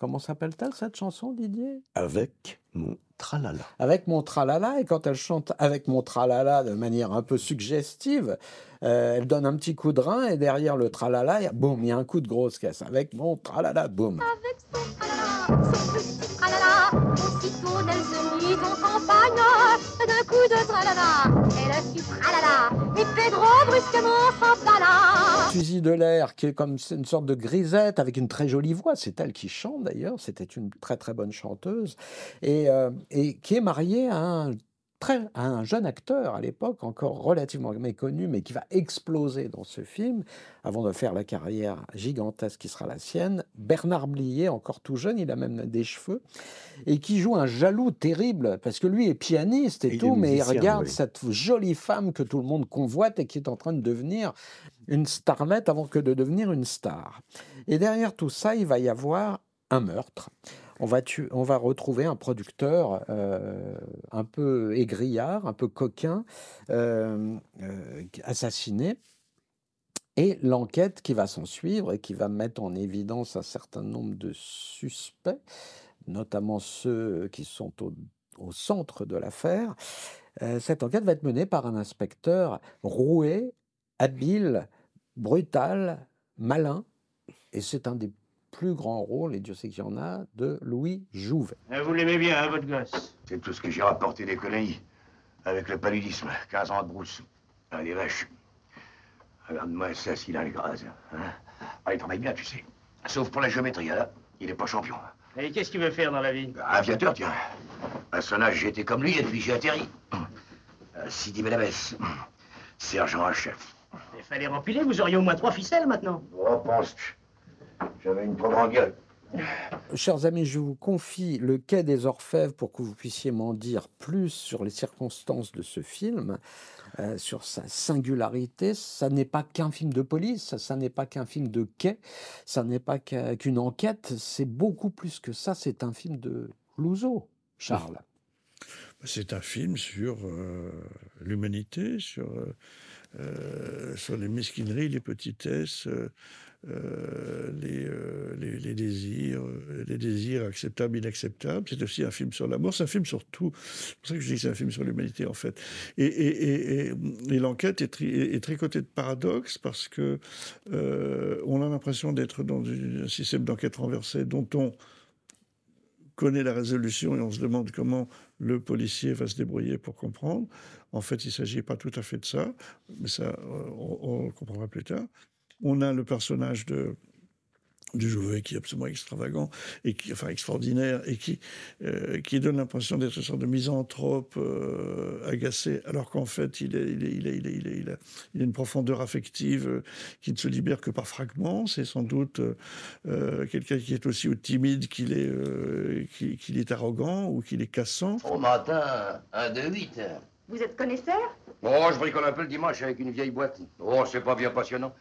Comment s'appelle-t-elle cette chanson, Didier? Avec mon tralala. avec mon tralala, et quand elle chante avec mon tralala de manière un peu suggestive, euh, elle donne un petit coup de rein, et derrière le tralala, il y a, boum, il y a un coup de grosse caisse. Avec mon tralala, boum. tralala. D'un coup de tralala. Fit tralala, et Pedro brusquement. Suzy Delair, qui est comme une sorte de grisette avec une très jolie voix, c'est elle qui chante d'ailleurs, c'était une très très bonne chanteuse, et, euh, et qui est mariée à un, très, à un jeune acteur à l'époque, encore relativement méconnu, mais qui va exploser dans ce film, avant de faire la carrière gigantesque qui sera la sienne, Bernard Blier, encore tout jeune, il a même des cheveux, et qui joue un jaloux terrible, parce que lui est pianiste et, tout, mais il regarde oui. cette jolie femme que tout le monde convoite et qui est en train de devenir une starlette avant que de devenir une star. Et derrière tout ça, il va y avoir un meurtre. On va, on va retrouver un producteur euh, un peu aigriard, un peu coquin, euh, euh, assassiné. Et l'enquête qui va s'en suivre et qui va mettre en évidence un certain nombre de suspects, notamment ceux qui sont au, centre de l'affaire. Cette enquête va être menée par un inspecteur roué, habile, brutal, malin, et c'est un des plus grands rôles, et Dieu sait qu'il y en a, de Louis Jouvet. Ah, Vous l'aimez bien, hein, votre gosse? C'est tout ce que j'ai rapporté des colonies. Avec le paludisme, 15 ans de brousse. Ah, des vaches. Regarde-moi ça, s'il a les grâces. Hein ah, il travaille bien, tu sais. Sauf pour la géométrie, là. Il est pas champion. Et qu'est-ce qu'il veut faire dans la vie? Aviateur, tiens. À son âge, j'étais comme lui et puis j'ai atterri. Euh, Sidi Belabès. Sergent en chef. Il fallait rempiler, vous auriez au moins trois ficelles maintenant. Oh, penses-tu J'avais une trop grande gueule. Chers amis, je vous confie le quai des Orfèvres pour que vous puissiez m'en dire plus sur les circonstances de ce film, euh, sur sa singularité. Ça n'est pas qu'un film de police, ça, ça n'est pas qu'un film de quai, ça n'est pas qu'un- qu'une enquête, c'est beaucoup plus que ça. C'est un film de Clouseau, Charles. C'est un film sur euh, l'humanité, sur, euh, euh, sur les mesquineries, les petitesses, euh, euh, les, désirs, euh, les désirs acceptables, inacceptables. C'est aussi un film sur l'amour. C'est un film sur tout. C'est pour ça que je dis que c'est un film sur l'humanité, en fait. Et, l'enquête est, tri- est tricotée de paradoxes parce que on a l'impression d'être dans un système d'enquête renversé dont on connaît la résolution et on se demande comment le policier va se débrouiller pour comprendre. En fait, il ne s'agit pas tout à fait de ça, mais ça, on, on le comprendra plus tard. On a le personnage de du Jouvet qui est absolument extravagant et qui enfin extraordinaire et qui euh, qui donne l'impression d'être une sorte de misanthrope euh, agacé alors qu'en fait il est il est il est il est il est- il a, il a une profondeur affective euh, qui ne se libère que par fragments c'est sans doute quelqu'un qui est aussi timide qu'il est euh, qu'il est arrogant ou qu'il est cassant Au matin, un de huit. Vous êtes connaisseur? Oh, je bricole un peu le dimanche avec une vieille boîte. Oh, c'est pas bien passionnant.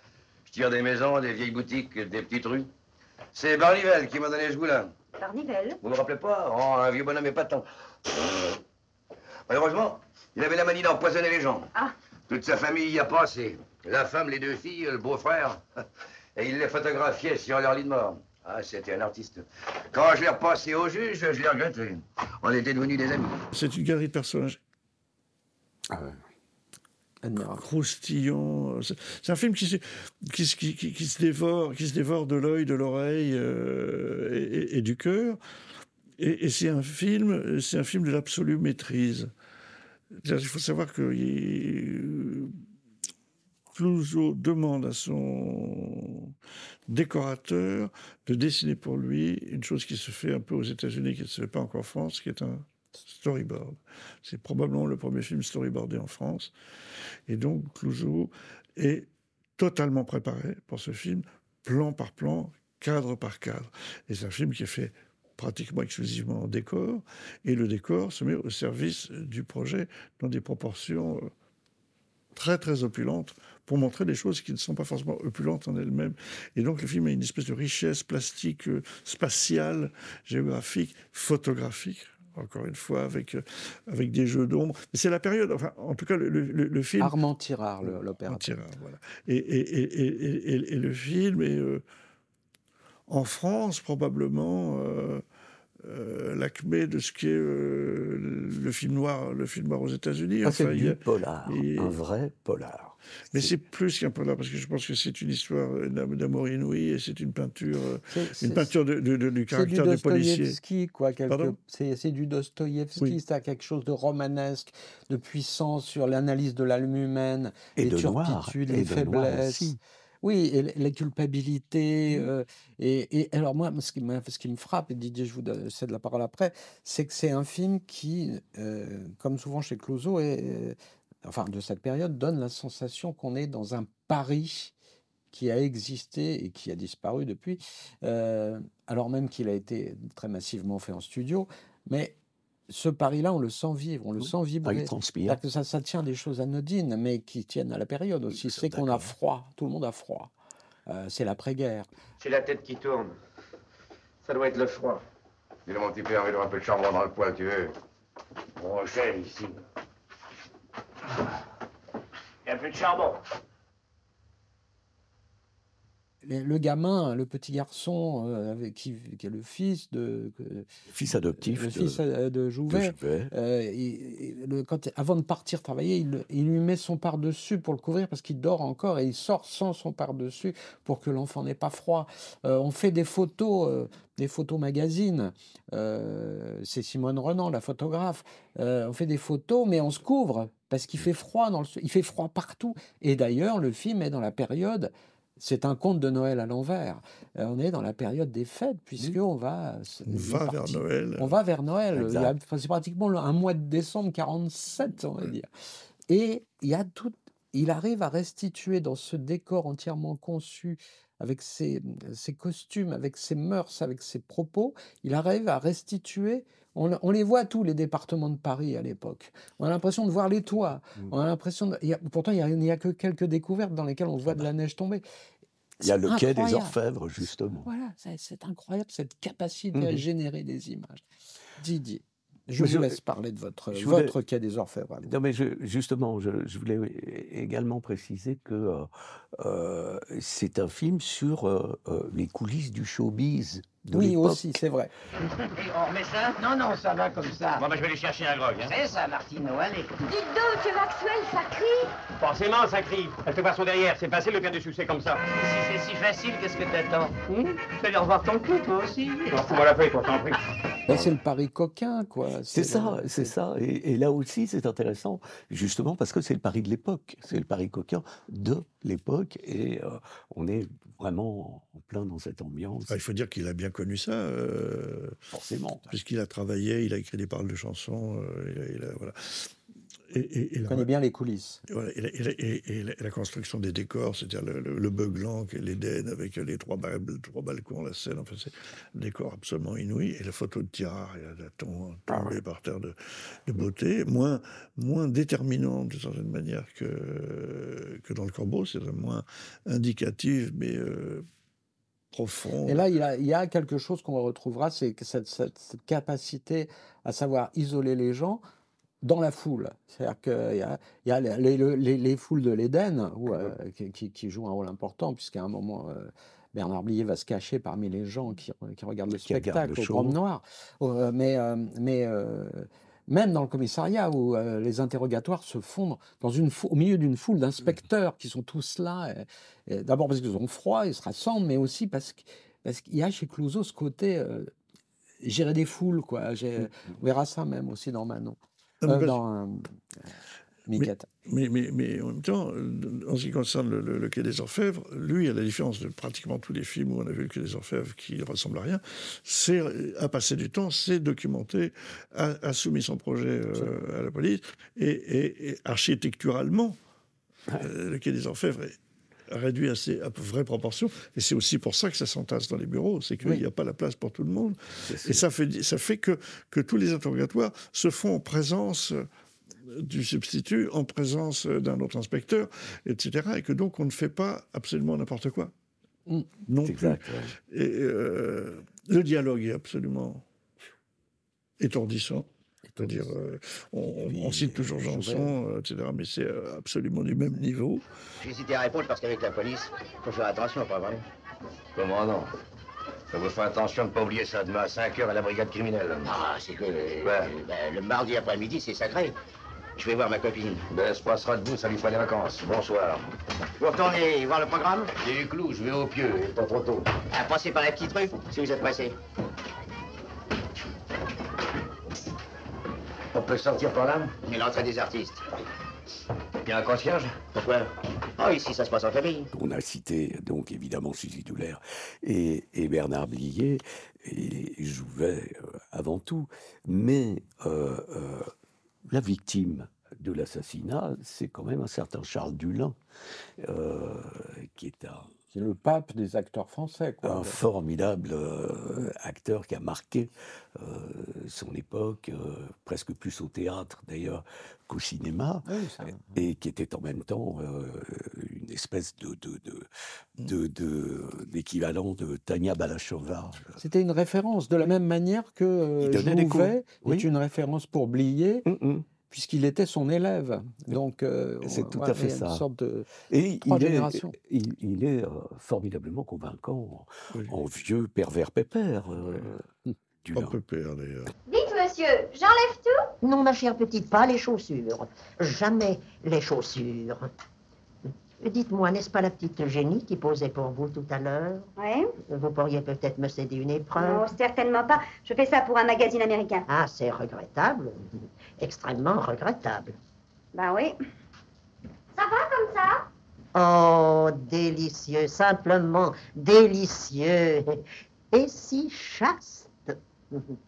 Tire des maisons, des vieilles boutiques, des petites rues. C'est Barnivelle qui m'a donné ce goût-là. Barnivelle Vous me rappelez pas? Oh, un vieux bonhomme et pas tant. Malheureusement, il avait la manie d'empoisonner les gens. Ah. Toute sa famille y a passé. La femme, les deux filles, le beau-frère. Et il les photographiait sur leur lit de mort. Ah, c'était un artiste. Quand je l'ai repassé au juge, je l'ai regretté. On était devenus des amis. c'est une galerie de personnages Admirable. croustillant. C'est un film qui, se- dévore, qui se dévore de l'œil, de l'oreille euh, et, du cœur. Et, c'est un film, un film de l'absolue maîtrise. Il faut savoir que il- Clouseau demande à son décorateur de dessiner pour lui une chose qui se fait un peu aux États-Unis, qui ne se fait pas encore en France, qui est un storyboard. C'est probablement le premier film storyboardé en France. Et donc, Clouseau est totalement préparé pour ce film, plan par plan, cadre par cadre. Et c'est un film qui est fait pratiquement exclusivement en décor, et le décor se met au service du projet dans des proportions euh, très très opulentes pour montrer des choses qui ne sont pas forcément opulentes en elles-mêmes. Et donc le film a une espèce de richesse plastique, euh, spatiale, géographique, photographique. Encore une fois, avec, euh, avec des jeux d'ombre. Mais c'est la période, enfin, en tout cas, le, le- le film. Armand Tirard, Tirard, voilà. Et, et- et- et- le film est, euh, en France, probablement, euh, euh, l'acmé de ce qu'est le film noir, le film noir aux États-Unis. Ah, c'est du a- polar, un vrai polar. Mais c'est plus qu'un polar, parce que je pense que c'est une histoire d'am- d'amour inouï et c'est une peinture, euh, une peinture de- de- de- du C'est du caractère quoi. quelque- Pardon? C'est c'est du Dostoïevski, Oui. c'est quelque chose de romanesque, de puissance sur l'analyse de l'âme humaine, Et les de turpitudes, les faiblesses. Oui, et les culpabilités. euh, et, et alors moi, ce qui, ce qui me frappe, et Didier, je vous cède la parole après, c'est que c'est un film qui, euh, comme souvent chez Clouseau, est, enfin de cette période, donne la sensation qu'on est dans un Paris qui a existé et qui a disparu depuis, euh, alors même qu'il a été très massivement fait en studio. Mais ce Paris-là, on le sent vivre, on le Oui. sent Ah, il vibrer. transpire. C'est-à-dire que ça, ça tient des choses anodines, mais qui tiennent à la période aussi. C'est qu'on a froid, tout le monde a froid. Euh, c'est l'après-guerre. J'ai la tête qui tourne. Ça doit être le froid. Dis-le, mon petit père, mets un peu de charbon dans le poêle, tu veux? Rochelle, ici. Charbon. Le gamin, le petit garçon, euh, avec qui, qui est le fils de. que- Fils adoptif Le de- fils euh, de Jouvet. Jouvet. euh, il- il- le- quand, avant de partir travailler, il, il lui met son par-dessus pour le couvrir parce qu'il dort encore et il sort sans son par-dessus pour que l'enfant n'ait pas froid. Euh, on fait des photos, euh, des photos magazines. Euh, C'est Simone Renan, la photographe. Euh, on fait des photos, mais on se couvre parce qu'il fait froid dans le, il fait froid partout. Et d'ailleurs, le film est dans la période. C'est un conte de Noël à l'envers. Euh, on est dans la période des fêtes, puisqu'on va. On va vers partie- Noël. On va vers Noël. C'est pratiquement le- un mois de décembre 47, on va dire. Et il y a tout. Il arrive à restituer dans ce décor entièrement conçu, avec ses, ses costumes, avec ses mœurs, avec ses propos, il arrive à restituer. On, on les voit tous les départements de Paris à l'époque. On a l'impression de voir les toits. On a l'impression. de- y a- pourtant, il n'y a, que quelques découvertes dans lesquelles on voit de la neige tomber. Il y a le quai des. Orfèvres, justement. Voilà, c'est- incroyable cette capacité à Mhm. générer des images. Didier, je Mais vous je- laisse parler de votre, je voulais- votre quai des Orfèvres. Non, mais je- justement, je, voulais également préciser que euh, euh, c'est un film sur euh, les coulisses du showbiz Oui, aussi, c'est vrai. on remet ça Non, non, ça va comme ça. Bon, bah, je vais aller chercher un grog. Hein. C'est ça, Martino, allez. Dites donc, que Maxwell, ça crie Forcément, ça crie. Elle fait pas son derrière. C'est facile de faire du succès comme ça. Si c'est si facile, qu'est-ce que t'attends hum Tu vas aller revoir ton cul, toi aussi. Fous-moi la feuille, toi, t'en prie. Ben, c'est le Paris coquin, quoi. C'est ça, le- c'est ça. Et, et là aussi, c'est intéressant, justement parce que c'est le Paris de l'époque. C'est le Paris coquin de l'époque. Et euh, on est vraiment en plein dans cette ambiance. Ah, il faut dire qu'il a bien connu ça. euh, Forcément. Puisqu'il a travaillé, il a écrit des paroles de chansons. euh, il a- il a- voilà. Et, et- et Il la- connaît bien les coulisses. et voilà, et la, construction des décors, c'est-à-dire le, le, le beuglant, l'Éden, avec les trois, bal- trois balcons, la scène, enfin, c'est un décor absolument inouï. Et la photo de Tirard, il y a la tombe tombée par terre de, de beauté, moins, moins déterminante d'une certaine manière que, que dans le Corbeau, c'est moins indicative, mais euh, profonde. Et là, il y a, il y a quelque chose qu'on retrouvera, c'est cette- cette capacité à savoir isoler les gens dans la foule. C'est-à-dire qu'il y a, il y a les, les- les- les foules de l'Éden où, euh, qui, jouent un rôle important, puisqu'à un moment, euh, Bernard Blier va se cacher parmi les gens qui, qui regardent le Qui spectacle le au. Grand Noir. Euh, mais mais même dans le commissariat où les interrogatoires se font dans une fou- au milieu d'une foule d'inspecteurs qui sont tous là, et- et D'abord parce qu'ils ont froid, ils se rassemblent, mais aussi parce qu'il y a chez Clouseau ce côté gérer des foules, quoi. J'ai- On verra ça même aussi dans Manon. Euh, dans, euh, Mais, mais, mais, mais en même temps, euh, en ce qui concerne le, le- le Quai des Orfèvres, lui, à la différence de pratiquement tous les films où on a vu le Quai des Orfèvres qui ne ressemble à rien, c'est a passé du temps, c'est documenté, a, a soumis son projet euh, à la police, et, et- et architecturalement, euh, le Quai des Orfèvres est réduit à, ses, à vraies proportions, et c'est aussi pour ça que ça s'entasse dans les bureaux, c'est qu'il n'y a pas la place pour tout le monde, et ça fait, ça fait que, que tous les interrogatoires se font en présence euh, du substitut, en présence euh, d'un autre inspecteur, etc. Et que donc on ne fait pas absolument n'importe quoi. Non plus. exact, Et euh, le dialogue est absolument étourdissant. C'est-à-dire, euh, on, on cite toujours Janson, euh, etc., mais c'est euh, absolument du même niveau. J'ai hésité à répondre parce qu'avec la police, faut faire attention, pas vrai Comment non? Ça vous fait attention de ne pas oublier ça demain à 5 heures à la brigade criminelle. Ah, c'est que le, ben, le mardi après-midi, c'est sacré. Je vais voir ma copine. Ben, elle se passera debout, ça lui fera les vacances. Bonsoir. Vous retournez voir le programme? J'ai les clous, je vais au pieu, il est pas trop tôt. Ah, passez par la petite rue, si vous êtes pressé. Peut sortir par là Mais l'entrée des artistes. Il y a un concierge? Pourquoi Oh, ici, ça se passe en famille. On a cité donc évidemment Suzy Doulaire et, et Bernard Blier, et jouait euh, avant tout, mais euh, euh, la victime de l'assassinat, c'est quand même un certain Charles Dulin, euh, qui est un, C'est le pape des acteurs français. Quoi. un formidable euh, acteur qui a marqué euh, son époque, euh, presque plus au théâtre d'ailleurs qu'au cinéma, Oui, ça- et qui était en même temps une espèce de, de, de, de- de- d'équivalent de Tania Balachova. C'était une référence, de la même manière que. Jouvet Oui. est une référence pour Blier, puisqu'il était son élève. Donc, euh, C'est tout à fait ça. Une sorte de Et trois il est, générations. il, il est euh, formidablement convaincant en, en vieux pervers pépère. euh, Dulin. Pas pépère d'ailleurs. Dites, monsieur, j'enlève tout? Non, ma chère petite, pas les chaussures. Jamais les chaussures. Dites-moi, n'est-ce pas la petite Eugénie qui posait pour vous tout à l'heure Oui Vous pourriez peut-être me céder une épreuve Non, certainement pas. Je fais ça pour un magazine américain. Ah, c'est regrettable. Extrêmement regrettable. Ben oui. Ça va comme ça? Oh, délicieux, simplement délicieux. Et si chaste.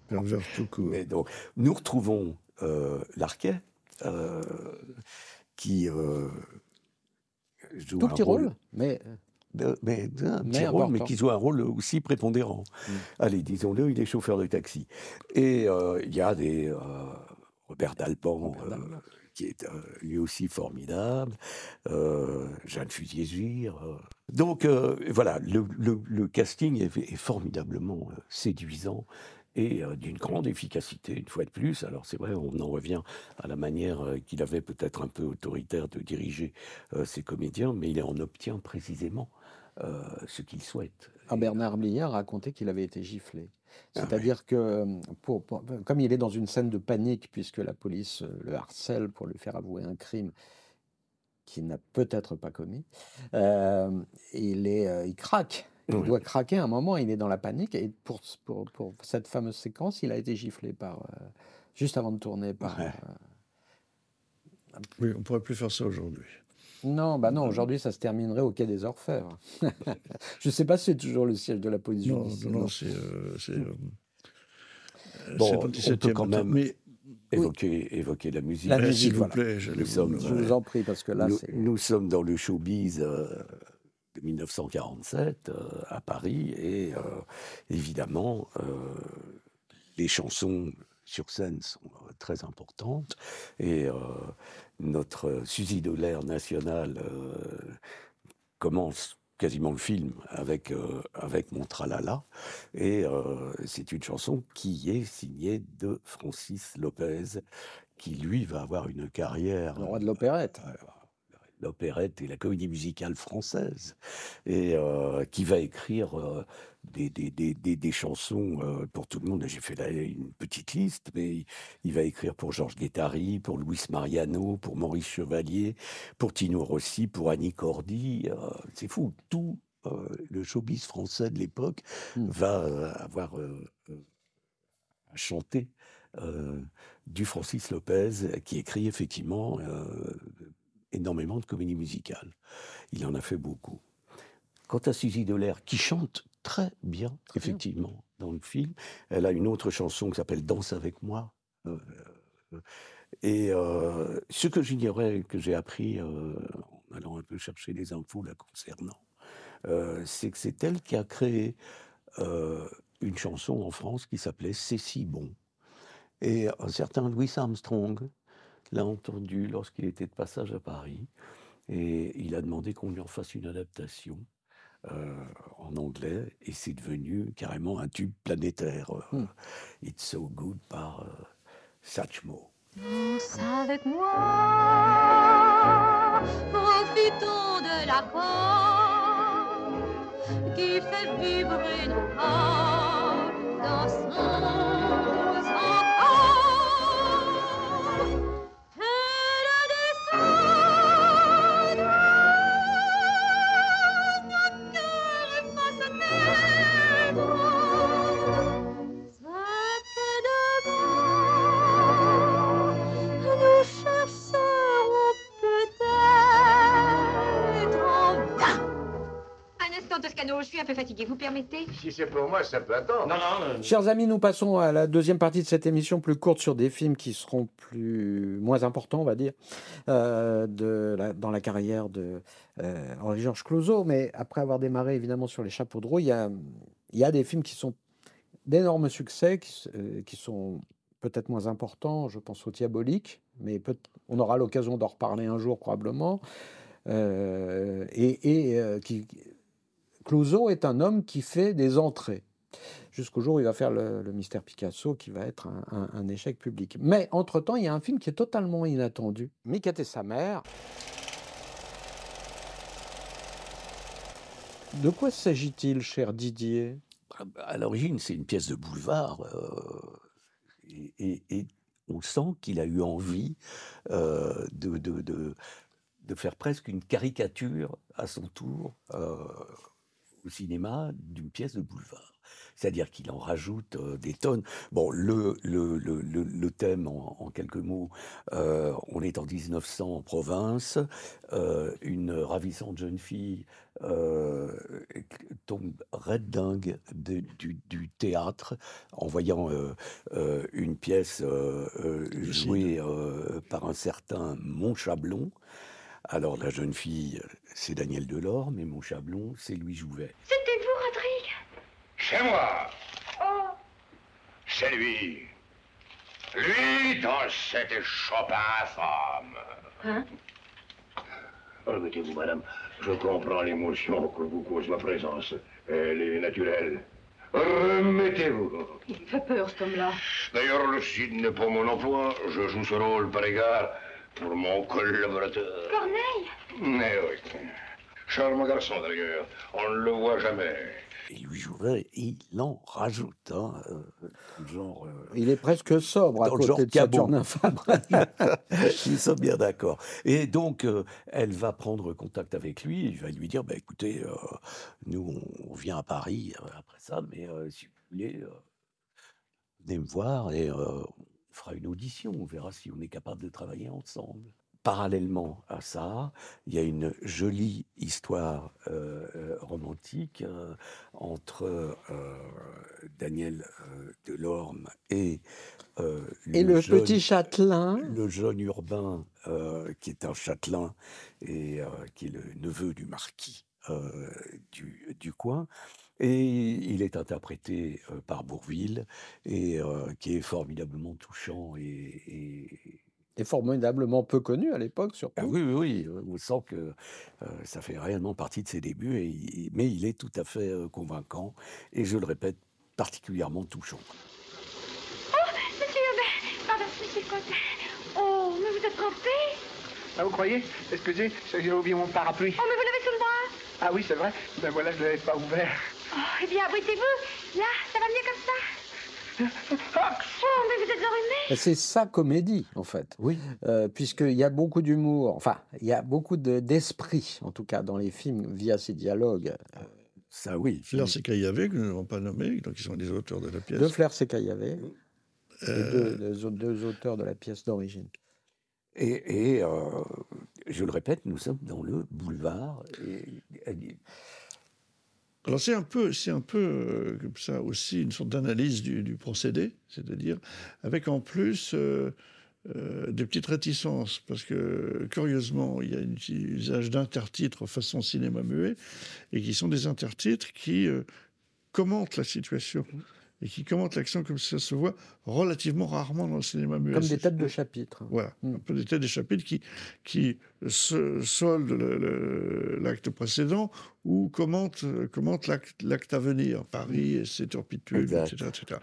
Tout court. Mais donc, nous retrouvons euh, Larquet, euh, qui euh, joue Tout un petit rôle, mais de- mais un Mais petit rôle, mais qui joue un rôle aussi prépondérant. Mm. Allez, disons-le, il est chauffeur de taxi. Et euh, il y a des euh, Robert Dalpan, euh, qui est euh, lui aussi formidable, euh, Jeanne Fusier-Gire. euh. Donc euh, voilà, le, le- le casting est, est formidablement euh, séduisant et euh, d'une grande efficacité, une fois de plus. Alors c'est vrai, on en revient à la manière euh, qu'il avait peut-être un peu autoritaire de diriger euh, ses comédiens, mais il en obtient précisément euh, ce qu'il souhaite. Ah, Bernard Blier a raconté qu'il avait été giflé. Ah C'est-à-dire que, pour, pour- comme il est dans une scène de panique, puisque la police le harcèle pour lui faire avouer un crime qu'il n'a peut-être pas commis, euh, il, est, euh, il craque. Il Oui. doit craquer à un moment, il est dans la panique. Et pour, pour, pour cette fameuse séquence, il a été giflé par, euh, juste avant de tourner par. Ouais. euh, Oui, on pourrait plus faire ça aujourd'hui. non, bah non, aujourd'hui ça se terminerait au quai des Orfèvres. Je ne sais pas si c'est toujours le siège de la police Non, judiciaire. non, c'est. euh, c'est, euh, Bon, c'est on peut 17e, quand même Mais évoquer, évoquer la musique. La musique, s'il vous voilà. plaît, j'allais Nous vous sommes, demander. Je vous en prie, parce que là, nous, c'est. nous sommes dans le showbiz euh, de 1947 euh, à Paris et euh, évidemment euh, les chansons sur scène sont très importantes et notre Suzy Dolaire nationale euh, commence quasiment le film avec, euh, avec Mon Tralala et euh, c'est une chanson qui est signée de Francis Lopez qui lui va avoir une carrière Le roi de l'opérette. L'opérette et la comédie musicale française, et euh, qui va écrire euh, des, des, des, des, des chansons euh, pour tout le monde. J'ai fait là une petite liste, mais il, il va écrire pour Georges Guettari, pour Luis Mariano, pour Maurice Chevalier, pour Tino Rossi, pour Annie Cordy. euh, C'est fou, tout le showbiz français de l'époque va euh, avoir euh, du Francis Lopez, qui écrit effectivement euh, énormément de comédies musicales. Il en a fait beaucoup. Quant à Suzy Delair, qui chante très bien, effectivement, dans le film, elle a une autre chanson qui s'appelle Danse avec moi. Euh, euh, et euh, ce que j'ignorais, que j'ai appris euh, en allant un peu chercher des infos la concernant, c'est que c'est elle qui a créé une chanson en France qui s'appelait C'est si bon. Et un certain Louis Armstrong l'a entendu lorsqu'il était de passage à Paris. Et il a demandé qu'on lui en fasse une adaptation euh, en anglais. Et c'est devenu carrément un tube planétaire. euh, It's So Good par euh, Satchmo. Danse avec moi, profitons de l'accord qui fait vibrer nos corps, dansons permettez Si c'est pour moi, ça peut attendre. Non, non, Chers amis, nous passons à la deuxième partie de cette émission plus courte sur des films qui seront plus moins importants, on va dire, euh, de la- dans la carrière de euh, Henri-Georges Clouzot. Mais après avoir démarré évidemment sur les chapeaux de roue, il y a, il y a des films qui sont d'énormes succès, qui, euh, sont peut-être moins importants. Je pense au Diabolique, mais peut- on aura l'occasion d'en reparler un jour probablement. Euh, et et, euh, qui, Clouseau est un homme qui fait des entrées. Jusqu'au jour où il va faire le, le mystère Picasso, qui va être un, échec public. Mais entre-temps, il y a un film qui est totalement inattendu. Miquette et sa mère. De quoi s'agit-il, cher Didier? À l'origine, c'est une pièce de boulevard. euh, et, on sent qu'il a eu envie euh, de faire presque une caricature à son tour euh, au cinéma d'une pièce de boulevard. C'est-à-dire qu'il en rajoute euh, des tonnes. Bon, le, le, le, le- le thème, en, en quelques mots, euh, on est en 1900 en province, euh, une ravissante jeune fille tombe red dingue de- du, du théâtre en voyant une pièce jouée par un certain Montchablon. Alors la jeune fille, c'est Daniel Delorme, mais Montchablon, c'est Louis Jouvet. C'était vous, Rodrigue? Chez moi, Oh, c'est lui. Lui dans cette Chopin femme. hein? Permettez-vous, madame, je comprends l'émotion que vous cause ma présence. Elle est naturelle. Remettez-vous. Il me fait peur, cet homme-là. D'ailleurs, le site n'est pas mon emploi. Je joue ce rôle par égard pour mon collaborateur. Corneille Mais oui. Charmant garçon, d'ailleurs. On ne le voit jamais. Et Louis Jouvet, il en rajoute, hein, euh, genre... euh, Il est presque sobre à dans le côté genre de Fabre. Nous sommes bien d'accord. Et donc, euh, elle va prendre contact avec lui. Il va lui dire, bah, écoutez, euh, nous, on, on vient à Paris euh, après ça, mais euh, si vous voulez, euh, venez me voir et euh, fera une audition. On verra si on est capable de travailler ensemble. Parallèlement à ça, il y a une jolie histoire euh, euh, romantique euh, entre euh, Daniel Delorme et Et le jeune- petit châtelain. le jeune urbain qui est un châtelain et qui est le neveu du marquis du, du coin. Et il est interprété par Bourville et euh, qui est formidablement touchant et, et- Et formidablement peu connu à l'époque, surtout. ah oui, oui, oui, on sent que euh, ça fait réellement partie de ses débuts, et, mais il est tout à fait euh, convaincant et je le répète, particulièrement touchant. Oh, monsieur Hubert Pardon, monsieur comte. Oh, mais vous êtes trempé Ah, vous croyez? Excusez, j'ai oublié mon parapluie. Oh, mais vous l'avez sous le bras Ah oui, c'est vrai. Ben voilà, je ne l'avais pas ouvert. Oh, eh bien, abritez-vous. Là, ça va mieux comme ça Oh, mais vous êtes enrhumé Et C'est sa comédie, en fait. Oui. Euh, Puisqu'il y a beaucoup d'humour, enfin, il y a beaucoup de- d'esprit, en tout cas, dans les films, via ces dialogues. euh, Ça, oui. Flair et Caillavet, que nous n'avons pas nommé, donc ils sont les auteurs de la pièce. de Flair Sekayave. les deux, deux auteurs de la pièce d'origine. Et, et, euh, je le répète, nous sommes dans le boulevard. Et, et- Alors c'est un peu, c'est un peu euh, comme ça aussi une sorte d'analyse du, procédé, c'est-à-dire avec en plus euh, euh, des petites réticences, parce que curieusement il y a un usage d'intertitres façon cinéma muet, et qui sont des intertitres qui commentent la situation et qui commentent l'action comme ça se voit relativement rarement dans le cinéma muet. Comme des têtes de chapitre. voilà, un peu des têtes des chapitres qui, qui se soldent l'acte précédent ou commentent, commentent l'acte à venir, Paris et ses turpitudes, etc., etc.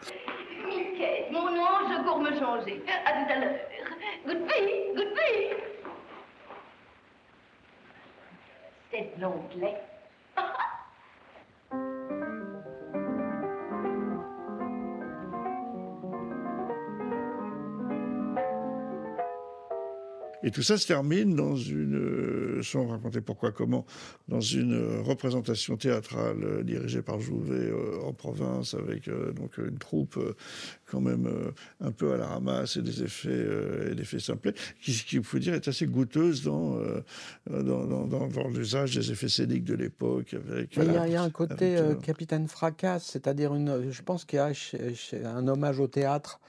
Mickey, mon ange court me changer. À tout à l'heure. Goodby, goodby. C'est l'onglet. Et tout ça se termine dans une, euh, sans raconter pourquoi, comment, dans une euh, représentation théâtrale euh, dirigée par Jouvet en province, avec donc une troupe quand même un peu à la ramasse et des effets, et des effets simplés, qui, qui, il faut dire, est assez goûteuse dans, dans, dans, dans- dans l'usage des effets scéniques de l'époque. Avec, il y, a- il y a un côté avec, euh, Capitaine Fracasse, c'est-à-dire une, je pense qu'il y a un hommage au théâtre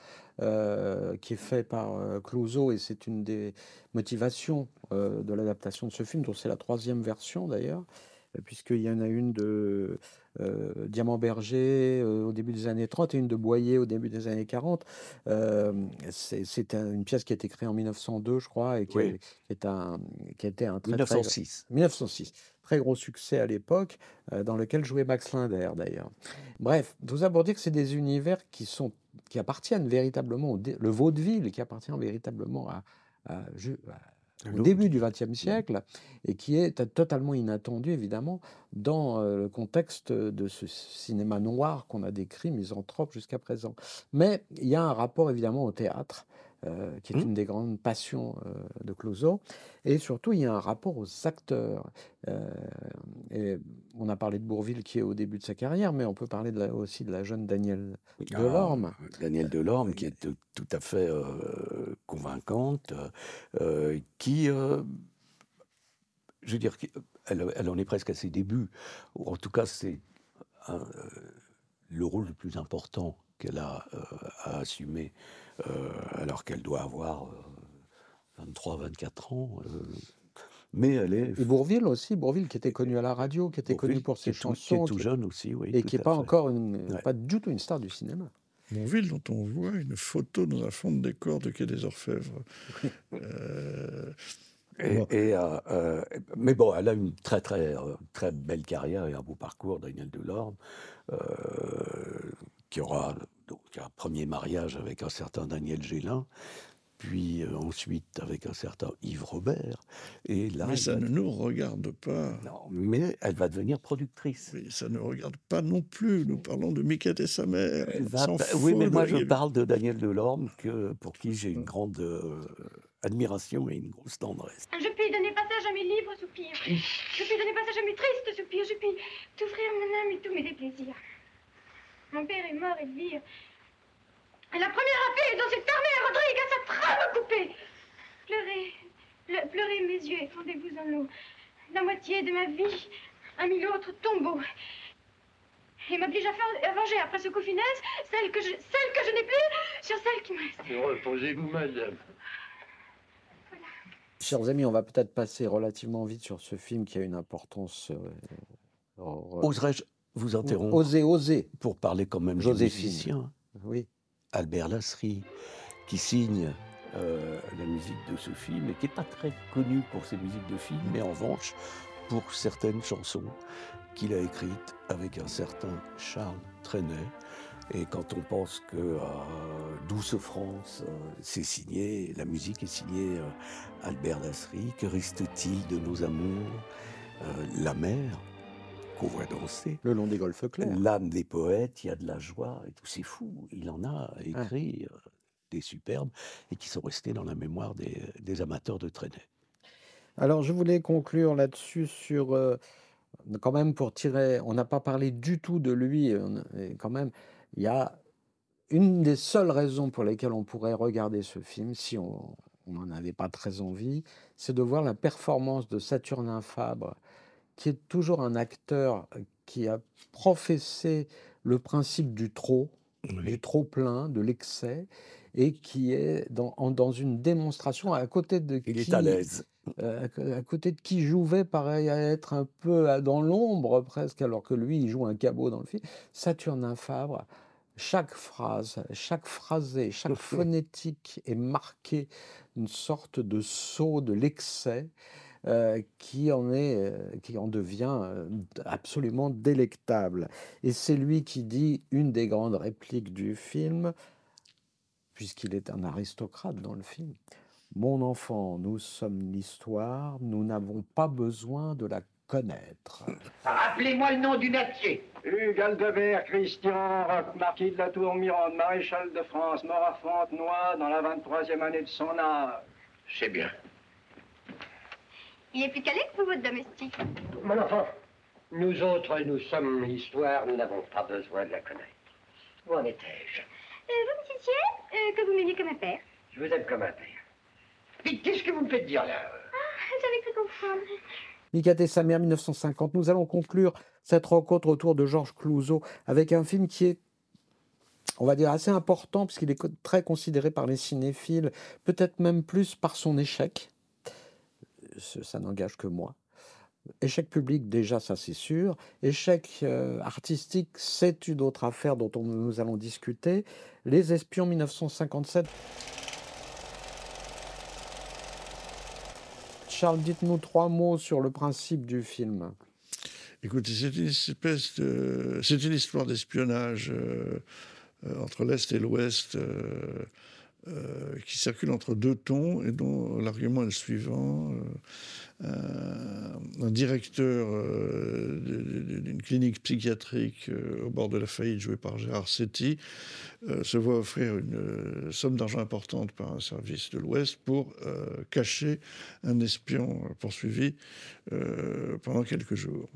euh, qui est fait par euh, Clouseau et c'est une des motivations euh, de l'adaptation de ce film, dont c'est la troisième version d'ailleurs, puisqu'il y en a une de Diamant Berger euh, au début des années 30 et une de Boyer au début des années 40. Euh, c'est c'est un- une pièce qui a été créée en 1902, je crois, et qui, Oui. est, qui est un, qui était un très, très- 1906. 1906. Très gros succès à l'époque, euh, dans lequel jouait Max Linder d'ailleurs. Bref, tout ça pour dire que c'est des univers qui, sont, qui appartiennent véritablement au le vaudeville, qui appartient véritablement à, à- au début du XXe siècle et qui est totalement inattendu évidemment dans euh, le contexte de ce cinéma noir qu'on a décrit, misanthrope jusqu'à présent. Mais il y a un rapport évidemment au théâtre. Euh, qui est une des grandes passions euh, de Clouseau. Et surtout, il y a un rapport aux acteurs. Euh, et on a parlé de Bourville qui est au début de sa carrière, mais on peut parler de la- aussi de la jeune Danielle Ah, Delorme. Danielle Delorme, qui est tout- tout à fait convaincante, qui, je veux dire, elle, elle en est presque à ses débuts. Ou en tout cas, c'est le rôle le plus important qu'elle a euh, à assumer, alors qu'elle doit avoir 23-24 ans. euh, mais elle est Et Bourville aussi, Bourville qui était connu à la radio, qui était connu Bourville, pour qui ses est tout- qui est chansons. tout jeune aussi, oui, Et qui n'est pas fait. encore une, Ouais. pas du tout une star du cinéma. Montville, dont on voit une photo dans un fond de décor de Quai des Orfèvres. Euh, Et, euh, euh, mais bon, elle a une très très euh, très belle carrière et un beau parcours, Daniel Delorme, euh, qui aura donc un premier mariage avec un certain Daniel Gélin, puis euh, ensuite avec un certain Yves Robert, et là, Mais ça va- ne nous regarde pas. non, mais elle va devenir productrice. Mais ça ne regarde pas non plus. Nous parlons de Miquette et sa mère. Va oui, mais moi je parle de Daniel Delorme, que, pour qui j'ai une grande euh, admiration et une grosse tendresse. Je puis donner passage à mes livres soupirs. Je puis donner passage à mes tristes soupirs. Je puis t'offrir mon âme et tous mes déplaisirs. Mon père est mort, Elvire. Et la première affaire dont s'est fermée Rodrigue à sa trame coupée. Pleurez, ple- pleurez mes yeux et fondez-vous en l'eau. La moitié de ma vie a mis l'autre tombeau. Et m'oblige à, faire- à venger après ce coup funeste celle que je, celle que je n'ai plus sur celle qui me reste. Reposez-vous, madame. Chers amis, on va peut-être passer relativement vite sur ce film qui a une importance. euh, Oserais-je vous interrompre Osez, osez. pour parler quand même du musicien Oui. Albert Lasserie, qui signe euh, la musique de ce film et qui n'est pas très connu pour ses musiques de film, mais en revanche pour certaines chansons qu'il a écrites avec un certain Charles Trenet. Et quand on pense que euh, Douce France, euh, c'est signé, la musique est signée Albert Lasserie, que reste-t-il de nos amours La mer, qu'on voit danser. Le long des golfes clairs. L'âme des poètes, il y a de la joie et tout, c'est fou. Il en a écrit euh, des superbes et qui sont restés dans la mémoire des, des amateurs de Trenet. Alors, je voulais conclure là-dessus sur, euh, quand même, pour tirer, on n'a pas parlé du tout de lui, et quand même, il y a une des seules raisons pour lesquelles on pourrait regarder ce film, si on n'en avait pas très envie, c'est de voir la performance de Saturnin Fabre, qui est toujours un acteur qui a professé le principe du trop, du trop plein, de l'excès, et qui est dans, en- dans une démonstration à côté de Il est qui, à l'aise. euh, à côté de qui Jouvet paraît être un peu à- dans l'ombre presque, alors que lui, il joue un cabot dans le film. Saturnin Fabre, chaque phrase, chaque phrasé, chaque phonétique est marquée d'une sorte de saut de l'excès euh, qui en est, euh, qui en devient euh, absolument délectable. Et c'est lui qui dit une des grandes répliques du film, puisqu'il est un aristocrate dans le film. Mon enfant, nous sommes l'histoire, nous n'avons pas besoin de la connaître. Rappelez-moi le nom du natier. Hugues Aldebert, Christian, Roch, marquis de la Tour Mirande, maréchal de France, mort à Fontenoy dans la 23e année de son âge. C'est bien. Il est plus calé que vous, votre domestique. Mon enfant, nous autres, nous sommes l'histoire, nous n'avons pas besoin de la connaître. Où en étais-je? Euh, vous me disiez euh, que vous m'aimiez comme un père. Je vous aime comme un père. Mais qu'est-ce que vous me faites dire là Ah, j'avais cru comprendre. Mikat et sa mère, 1950. Nous allons conclure cette rencontre autour de Georges Clouzot avec un film qui est, on va dire, assez important, puisqu'il est très considéré par les cinéphiles, peut-être même plus par son échec. Ça n'engage que moi. Échec public, déjà, ça c'est sûr. Échec euh, artistique, c'est une autre affaire dont on- nous allons discuter. Les Espions, 1957. Charles, dites-nous trois mots sur le principe du film. Écoutez, c'est une espèce de, c'est une histoire d'espionnage euh, euh, entre l'est et l'ouest euh, euh, qui circule entre deux tons et dont l'argument est le suivant euh, un, un directeur euh, d'une clinique psychiatrique euh, au bord de la faillite, joué par Gérard Setti, euh, se voit offrir une euh, somme d'argent importante par un service de l'Ouest pour euh, cacher un espion poursuivi euh, pendant quelques jours,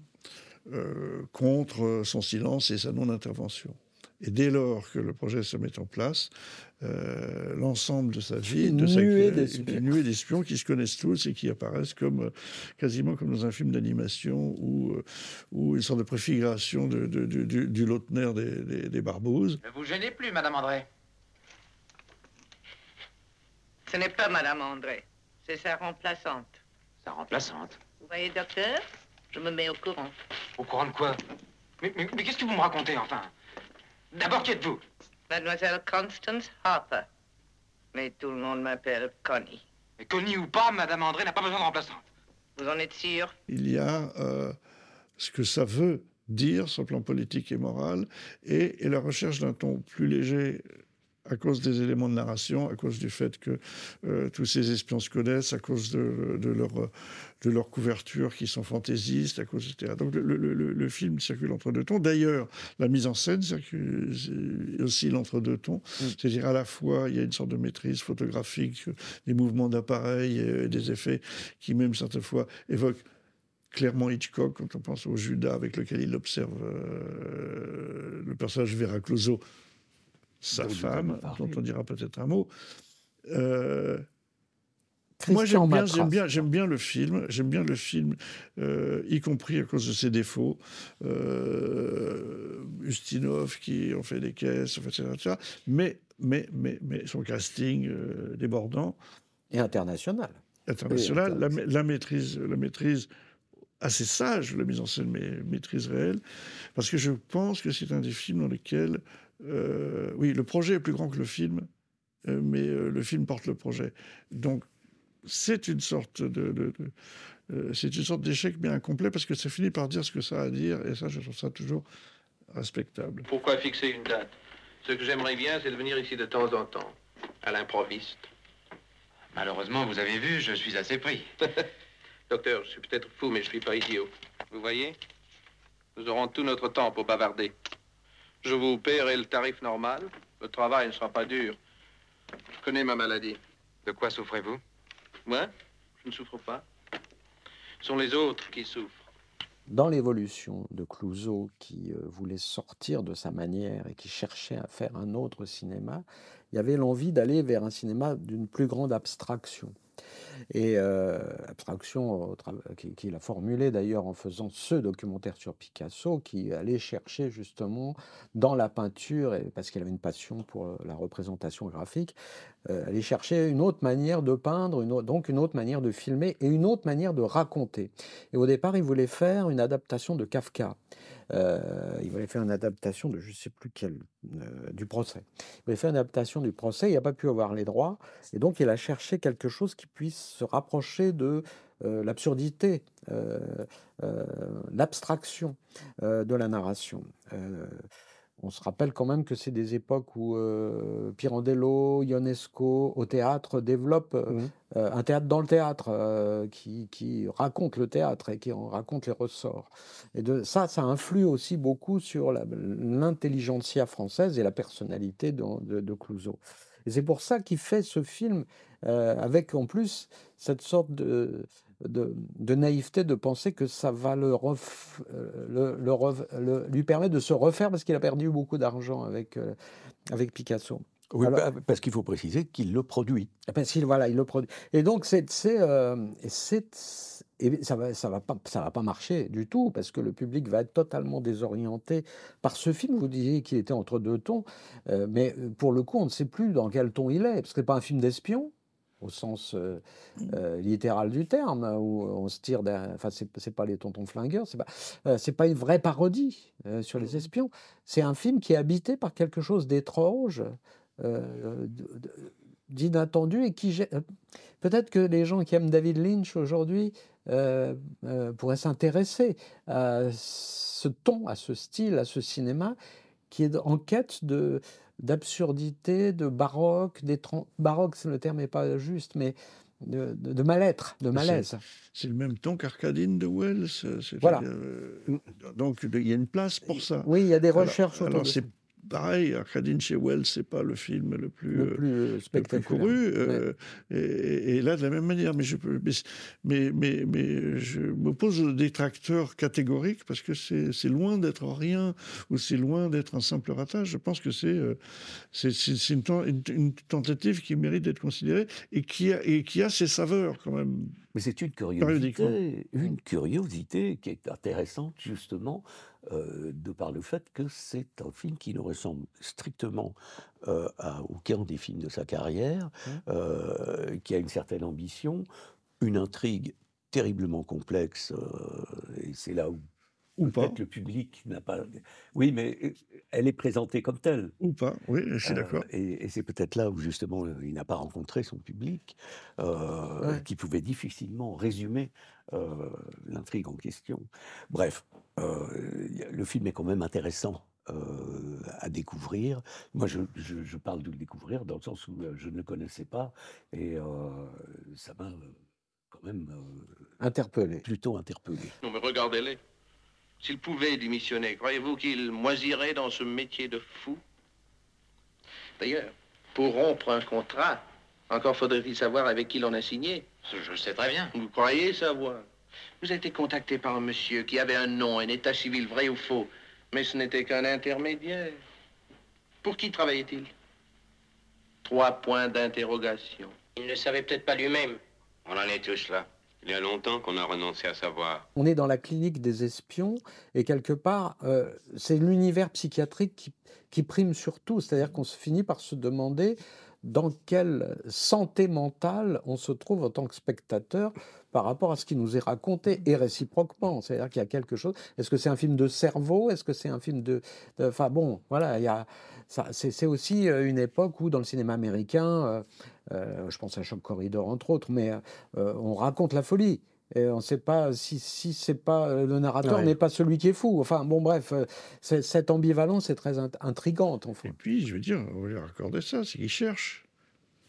euh, contre son silence et sa non-intervention. Et dès lors que le projet se met en place, euh, l'ensemble de sa vie, Une de sa nuée une d'espions. nuée d'espions qui se connaissent tous et qui apparaissent comme euh, quasiment comme dans un film d'animation ou euh, ou une sorte de préfiguration de, de- de- du, du Lautner des, des, des barbouzes. Ne vous gênez plus, Madame André. Ce n'est pas Madame André, c'est sa remplaçante. Sa remplaçante. Vous voyez, docteur Je me mets au courant. Au courant de quoi? Mais, mais- mais qu'est-ce que vous me racontez, enfin? D'abord, qui êtes-vous? Mademoiselle Constance Harper. Mais tout le monde m'appelle Connie. Mais Connie ou pas, Madame André n'a pas besoin de remplaçante. Vous en êtes sûr? Il y a euh, ce que ça veut dire sur le plan politique et moral et, et la recherche d'un ton plus léger à cause des éléments de narration, à cause du fait que euh, tous ces espions se connaissent, à cause de, de leur, de leur couverture qui sont fantaisistes, à cause, etc. Donc le, le- le- le film circule entre deux tons. D'ailleurs, la mise en scène circule, oscille entre deux tons. C'est-à-dire à la fois, il y a une sorte de maîtrise photographique, des mouvements d'appareil et des effets qui même certaines fois évoquent clairement Hitchcock quand on pense au Judas avec lequel il observe euh, le personnage Vera Clouseau, sa Dont femme, dont on dira peut-être un mot. Euh, moi, j'aime bien, j'aime bien, j'aime bien le film. J'aime bien le film, euh, y compris à cause de ses défauts. Euh, Ustinov qui en fait des caisses, etc., etc. Mais, mais, mais, mais son casting euh, débordant. Et international. International, la, la maîtrise, la maîtrise assez sage, la mise en scène, mais maîtrise réelle, parce que je pense que c'est un des films dans lesquels, euh, oui, le projet est plus grand que le film, euh, mais euh, le film porte le projet. Donc, c'est une sorte de, de- de- euh, c'est une sorte d'échec bien incomplet parce que ça finit par dire ce que ça a à dire et ça, je trouve ça toujours respectable. Pourquoi fixer une date? Ce que j'aimerais bien, c'est de venir ici de temps en temps, à l'improviste. Malheureusement, vous avez vu, je suis assez pris. Docteur, je suis peut-être fou, mais je suis pas idiot. Vous voyez? Nous aurons tout notre temps pour bavarder. Je vous paierai le tarif normal. Le travail ne sera pas dur. Je connais ma maladie. De quoi souffrez-vous? Moi Je ne souffre pas. Ce sont les autres qui souffrent. dans l'évolution de Clouseau, qui euh, voulait sortir de sa manière et qui cherchait à faire un autre cinéma, il y avait l'envie d'aller vers un cinéma d'une plus grande abstraction. Et euh, abstraction tra- qui- qu'il a formulée d'ailleurs en faisant ce documentaire sur Picasso, qui allait chercher justement dans la peinture, parce qu'il avait une passion pour euh, la représentation graphique, euh, aller chercher une autre manière de peindre, une autre- donc une autre manière de filmer et une autre manière de raconter. Et au départ, il voulait faire une adaptation de Kafka. Euh, il voulait faire une adaptation de je ne sais plus quel, euh, du procès. Il voulait faire une adaptation du procès, il n'a pas pu avoir les droits, et donc il a cherché quelque chose qui puisse se rapprocher de euh, l'absurdité, euh, euh, l'abstraction euh, de la narration. On se rappelle quand même que c'est des époques où euh, Pirandello, Ionesco, au théâtre, développent euh, euh, un théâtre dans le théâtre, qui, qui raconte le théâtre et qui en raconte les ressorts. Et de, ça, ça influe aussi beaucoup sur l'intelligentsia française et la personnalité de, de, de Clouseau. Et c'est pour ça qu'il fait ce film avec en plus cette sorte de, de, de naïveté de penser que ça va le, ref- euh, le- le ref- le- lui permettre de se refaire parce qu'il a perdu beaucoup d'argent avec, euh, avec Picasso. Oui, Alors- pa- parce qu'il faut préciser qu'il le produit. parce qu'il voilà, il le produit. Et donc c'est euh, et ça va ça va pas ça va pas marcher du tout parce que le public va être totalement désorienté par ce film. Vous disiez qu'il était entre deux tons, euh, mais pour le coup on ne sait plus dans quel ton il est parce que c'est pas un film d'espion au sens euh, euh, littéral du terme où on se tire enfin c'est pas les tontons flingueurs c'est pas euh, pas une vraie parodie euh, sur les espions. C'est un film qui est habité par quelque chose d'étrange d'inattendu et qui peut-être que les gens qui aiment David Lynch aujourd'hui pourraient s'intéresser à ce ton, à ce style, à ce cinéma qui est en quête de d'absurdité, de baroque, d'étran- baroque, le terme n'est pas juste, mais de, de- de mal-être, de malaise. C'est le même ton qu'Arcadine de Wells. Voilà. euh, donc il y a une place pour ça. Oui, il y a des recherches autour Alors, c'est. Pareil, Arcadine chez Wells, c'est pas le film le plus, Le plus, le plus spectaculaire. couru. euh, et, et là, de la même manière, mais je mais, mais, mais, mais je m'oppose aux détracteurs catégoriques parce que c'est loin d'être rien ou c'est loin d'être un simple ratage. Je pense que c'est euh, c'est une, ten- une- une tentative qui mérite d'être considérée et qui a, et qui a ses saveurs quand même. Mais c'est une Périodiquement. curiosité, une curiosité qui est intéressante justement euh, de par le fait que c'est un film qui ne ressemble strictement euh, à aucun des films de sa carrière, euh, qui a une certaine ambition, une intrigue terriblement complexe, et c'est là où Ou pas. peut-être le public n'a pas. Oui, mais elle est présentée comme telle. Ou pas, oui, je suis Euh, d'accord. et et c'est peut-être là où justement il n'a pas rencontré son public, euh, Ouais. qui pouvait difficilement résumer euh, l'intrigue en question. Bref, le film est quand même intéressant. euh, à découvrir. Moi, je, je- je parle de le découvrir dans le sens où euh, je ne le connaissais pas et euh, ça m'a euh, quand même euh, Interpellé. plutôt interpellé. Non, mais regardez-les. S'il pouvait démissionner, croyez-vous qu'il moisirait dans ce métier de fou? D'ailleurs, pour rompre un contrat, encore faudrait-il savoir avec qui l'on a signé. Je le sais très bien. Vous croyez savoir? Vous avez été contacté par un monsieur qui avait un nom, un état civil vrai ou faux, mais ce n'était qu'un intermédiaire. Pour qui travaillait-il? Trois points d'interrogation. Il ne savait peut-être pas lui-même. On en est tous là. Il y a longtemps qu'on a renoncé à savoir. On est dans la clinique des espions et quelque part, euh, c'est l'univers psychiatrique qui, qui prime sur tout. C'est-à-dire qu'on se finit par se demander dans quelle santé mentale on se trouve en tant que spectateur par rapport à ce qui nous est raconté et réciproquement. C'est-à-dire qu'il y a quelque chose. Est-ce que c'est un film de cerveau? Est-ce que c'est un film de. Enfin bon, voilà, il y a. C'est aussi euh, une époque où, dans le cinéma américain, euh, euh, je pense à Shock Corridor entre autres, mais euh, on raconte la folie. Et on ne sait pas si, si c'est pas le narrateur Ouais. n'est pas celui qui est fou. Enfin bon, bref, cette ambivalence est très int- intrigante. En fait. Et puis, je veux dire, on va lui raccorder ça, c'est qu'il cherche.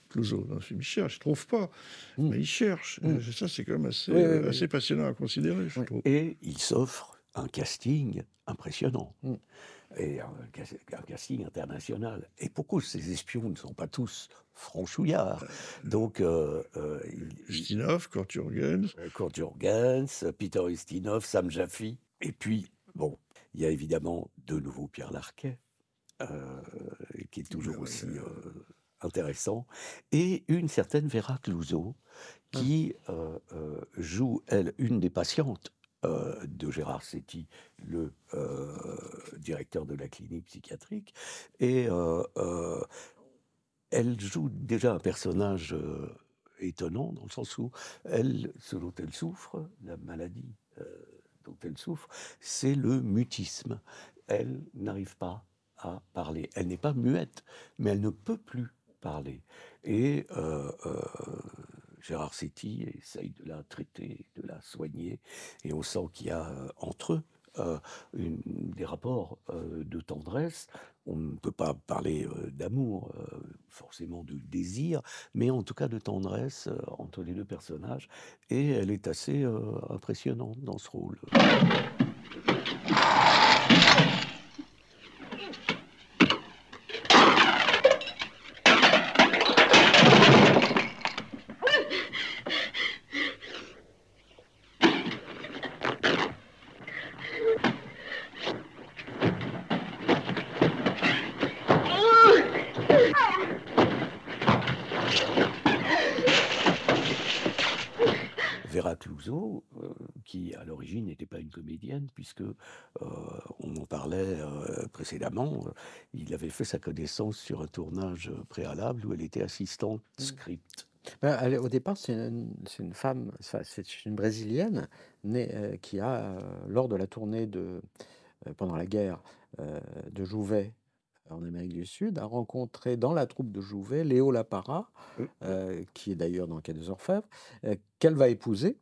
Clouseau, dans le film, il cherche, il trouve pas, mais il cherche. Mm. Ça, c'est quand même assez, Oui, oui, euh, oui. assez passionnant à considérer, je trouve. Et il s'offre un casting impressionnant. Mm. Et un, cas- un casting international. Et pourquoi ces espions ne sont pas tous franchouillards? Donc, euh, euh, Kurt Jürgens. euh, Kurt Jürgens, Peter Ustinov, Sam Jaffe. Et puis, bon, il y a évidemment de nouveau Pierre Larquet, euh, qui est toujours aussi euh, intéressant, et une certaine Vera Clouseau, qui euh, euh, joue, elle, une des patientes euh, de Gérard Setti, le directeur de la clinique psychiatrique. Et elle joue déjà un personnage étonnant, dans le sens où elle, ce dont elle souffre, la maladie dont elle souffre, c'est le mutisme. Elle n'arrive pas à parler. Elle n'est pas muette, mais elle ne peut plus parler. Et euh, euh, Gérard Setti essaye de la traiter, de la soigner, et on sent qu'il y a euh, entre eux des rapports de tendresse. On ne peut pas parler d'amour, forcément de désir, mais en tout cas de tendresse entre les deux personnages. Et elle est assez impressionnante dans ce rôle. Vera Clouseau, euh, qui à l'origine n'était pas une comédienne, puisque euh, on en parlait euh, précédemment, euh, il avait fait sa connaissance sur un tournage préalable où elle était assistante script. Ben, elle au départ, c'est une, femme, c'est une brésilienne née, euh, qui a, euh, lors de la tournée de, euh, pendant la guerre de Jouvet en Amérique du Sud, a rencontré dans la troupe de Jouvet Léo Lapara, euh, qui est d'ailleurs dans Quai des Orfèvres, qu'elle va épouser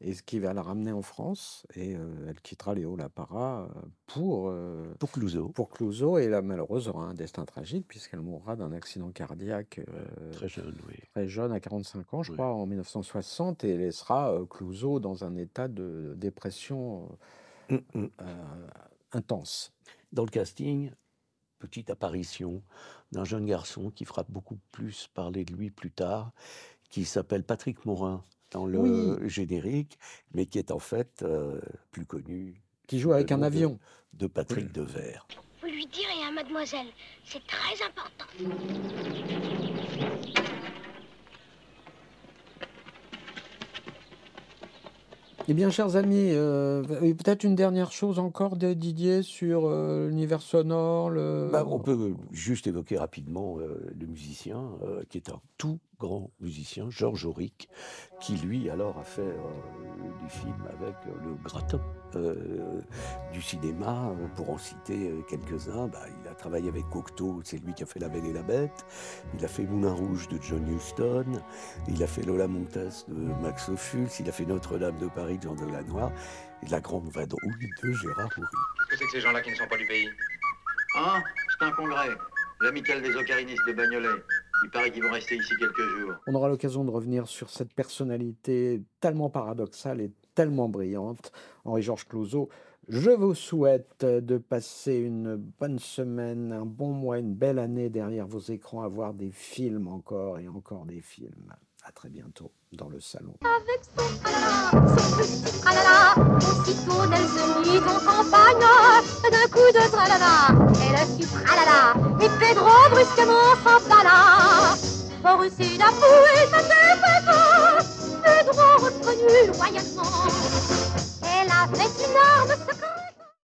et ce qui va la ramener en France. Et euh, elle quittera Léo Lapara euh, pour, euh, pour Clouseau. Pour Clouseau, et la malheureuse aura un destin tragique puisqu'elle mourra d'un accident cardiaque euh, Très jeune, oui. très jeune, à 45 ans, je crois, en 1960, et laissera Clouseau dans un état de dépression euh, euh, intense. Dans le casting, petite apparition d'un jeune garçon qui fera beaucoup plus parler de lui plus tard, qui s'appelle Patrick Morin dans le Oui. générique, mais qui est en fait euh, plus connu. Qui joue avec un de- avion. De Patrick Devers. Vous lui direz, hein, mademoiselle, c'est très important. Eh bien, chers amis, euh, peut-être une dernière chose encore de Didier sur euh, l'univers sonore. Le... Bah, on peut juste évoquer rapidement euh, le musicien, euh, qui est un tout grand musicien, Georges Auric, qui lui alors a fait euh, des films avec euh, le gratin euh, du cinéma, pour en citer euh, quelques-uns. Bah, il a travaillé avec Cocteau, c'est lui qui a fait La Belle et la Bête. Il a fait Moulin Rouge de John Huston. Il a fait Lola Montes de Max Ophuls. Il a fait Notre-Dame de Paris de Jean Delannoy. Et La Grande Vadrouille de Gérard Houry. Qu'est-ce que c'est que ces gens-là qui ne sont pas du pays? Hein? C'est un congrès. L'amicale des ocarinistes de Bagnolet. Il paraît qu'ils vont rester ici quelques jours. On aura l'occasion de revenir sur cette personnalité tellement paradoxale et tellement brillante, Henri-Georges Clouzot. Je vous souhaite de passer une bonne semaine, un bon mois, une belle année derrière vos écrans, à voir des films encore et encore des films. À très bientôt dans le salon. Avec son tralala, son petit tralala, aussitôt mit en campagne. D'un coup de tralala, elle fit tralala, et Pedro brusquement s'emballa. Forcé d'avouer sa défaite, Pedro reconnut loyalement. Elle avait une arme secrète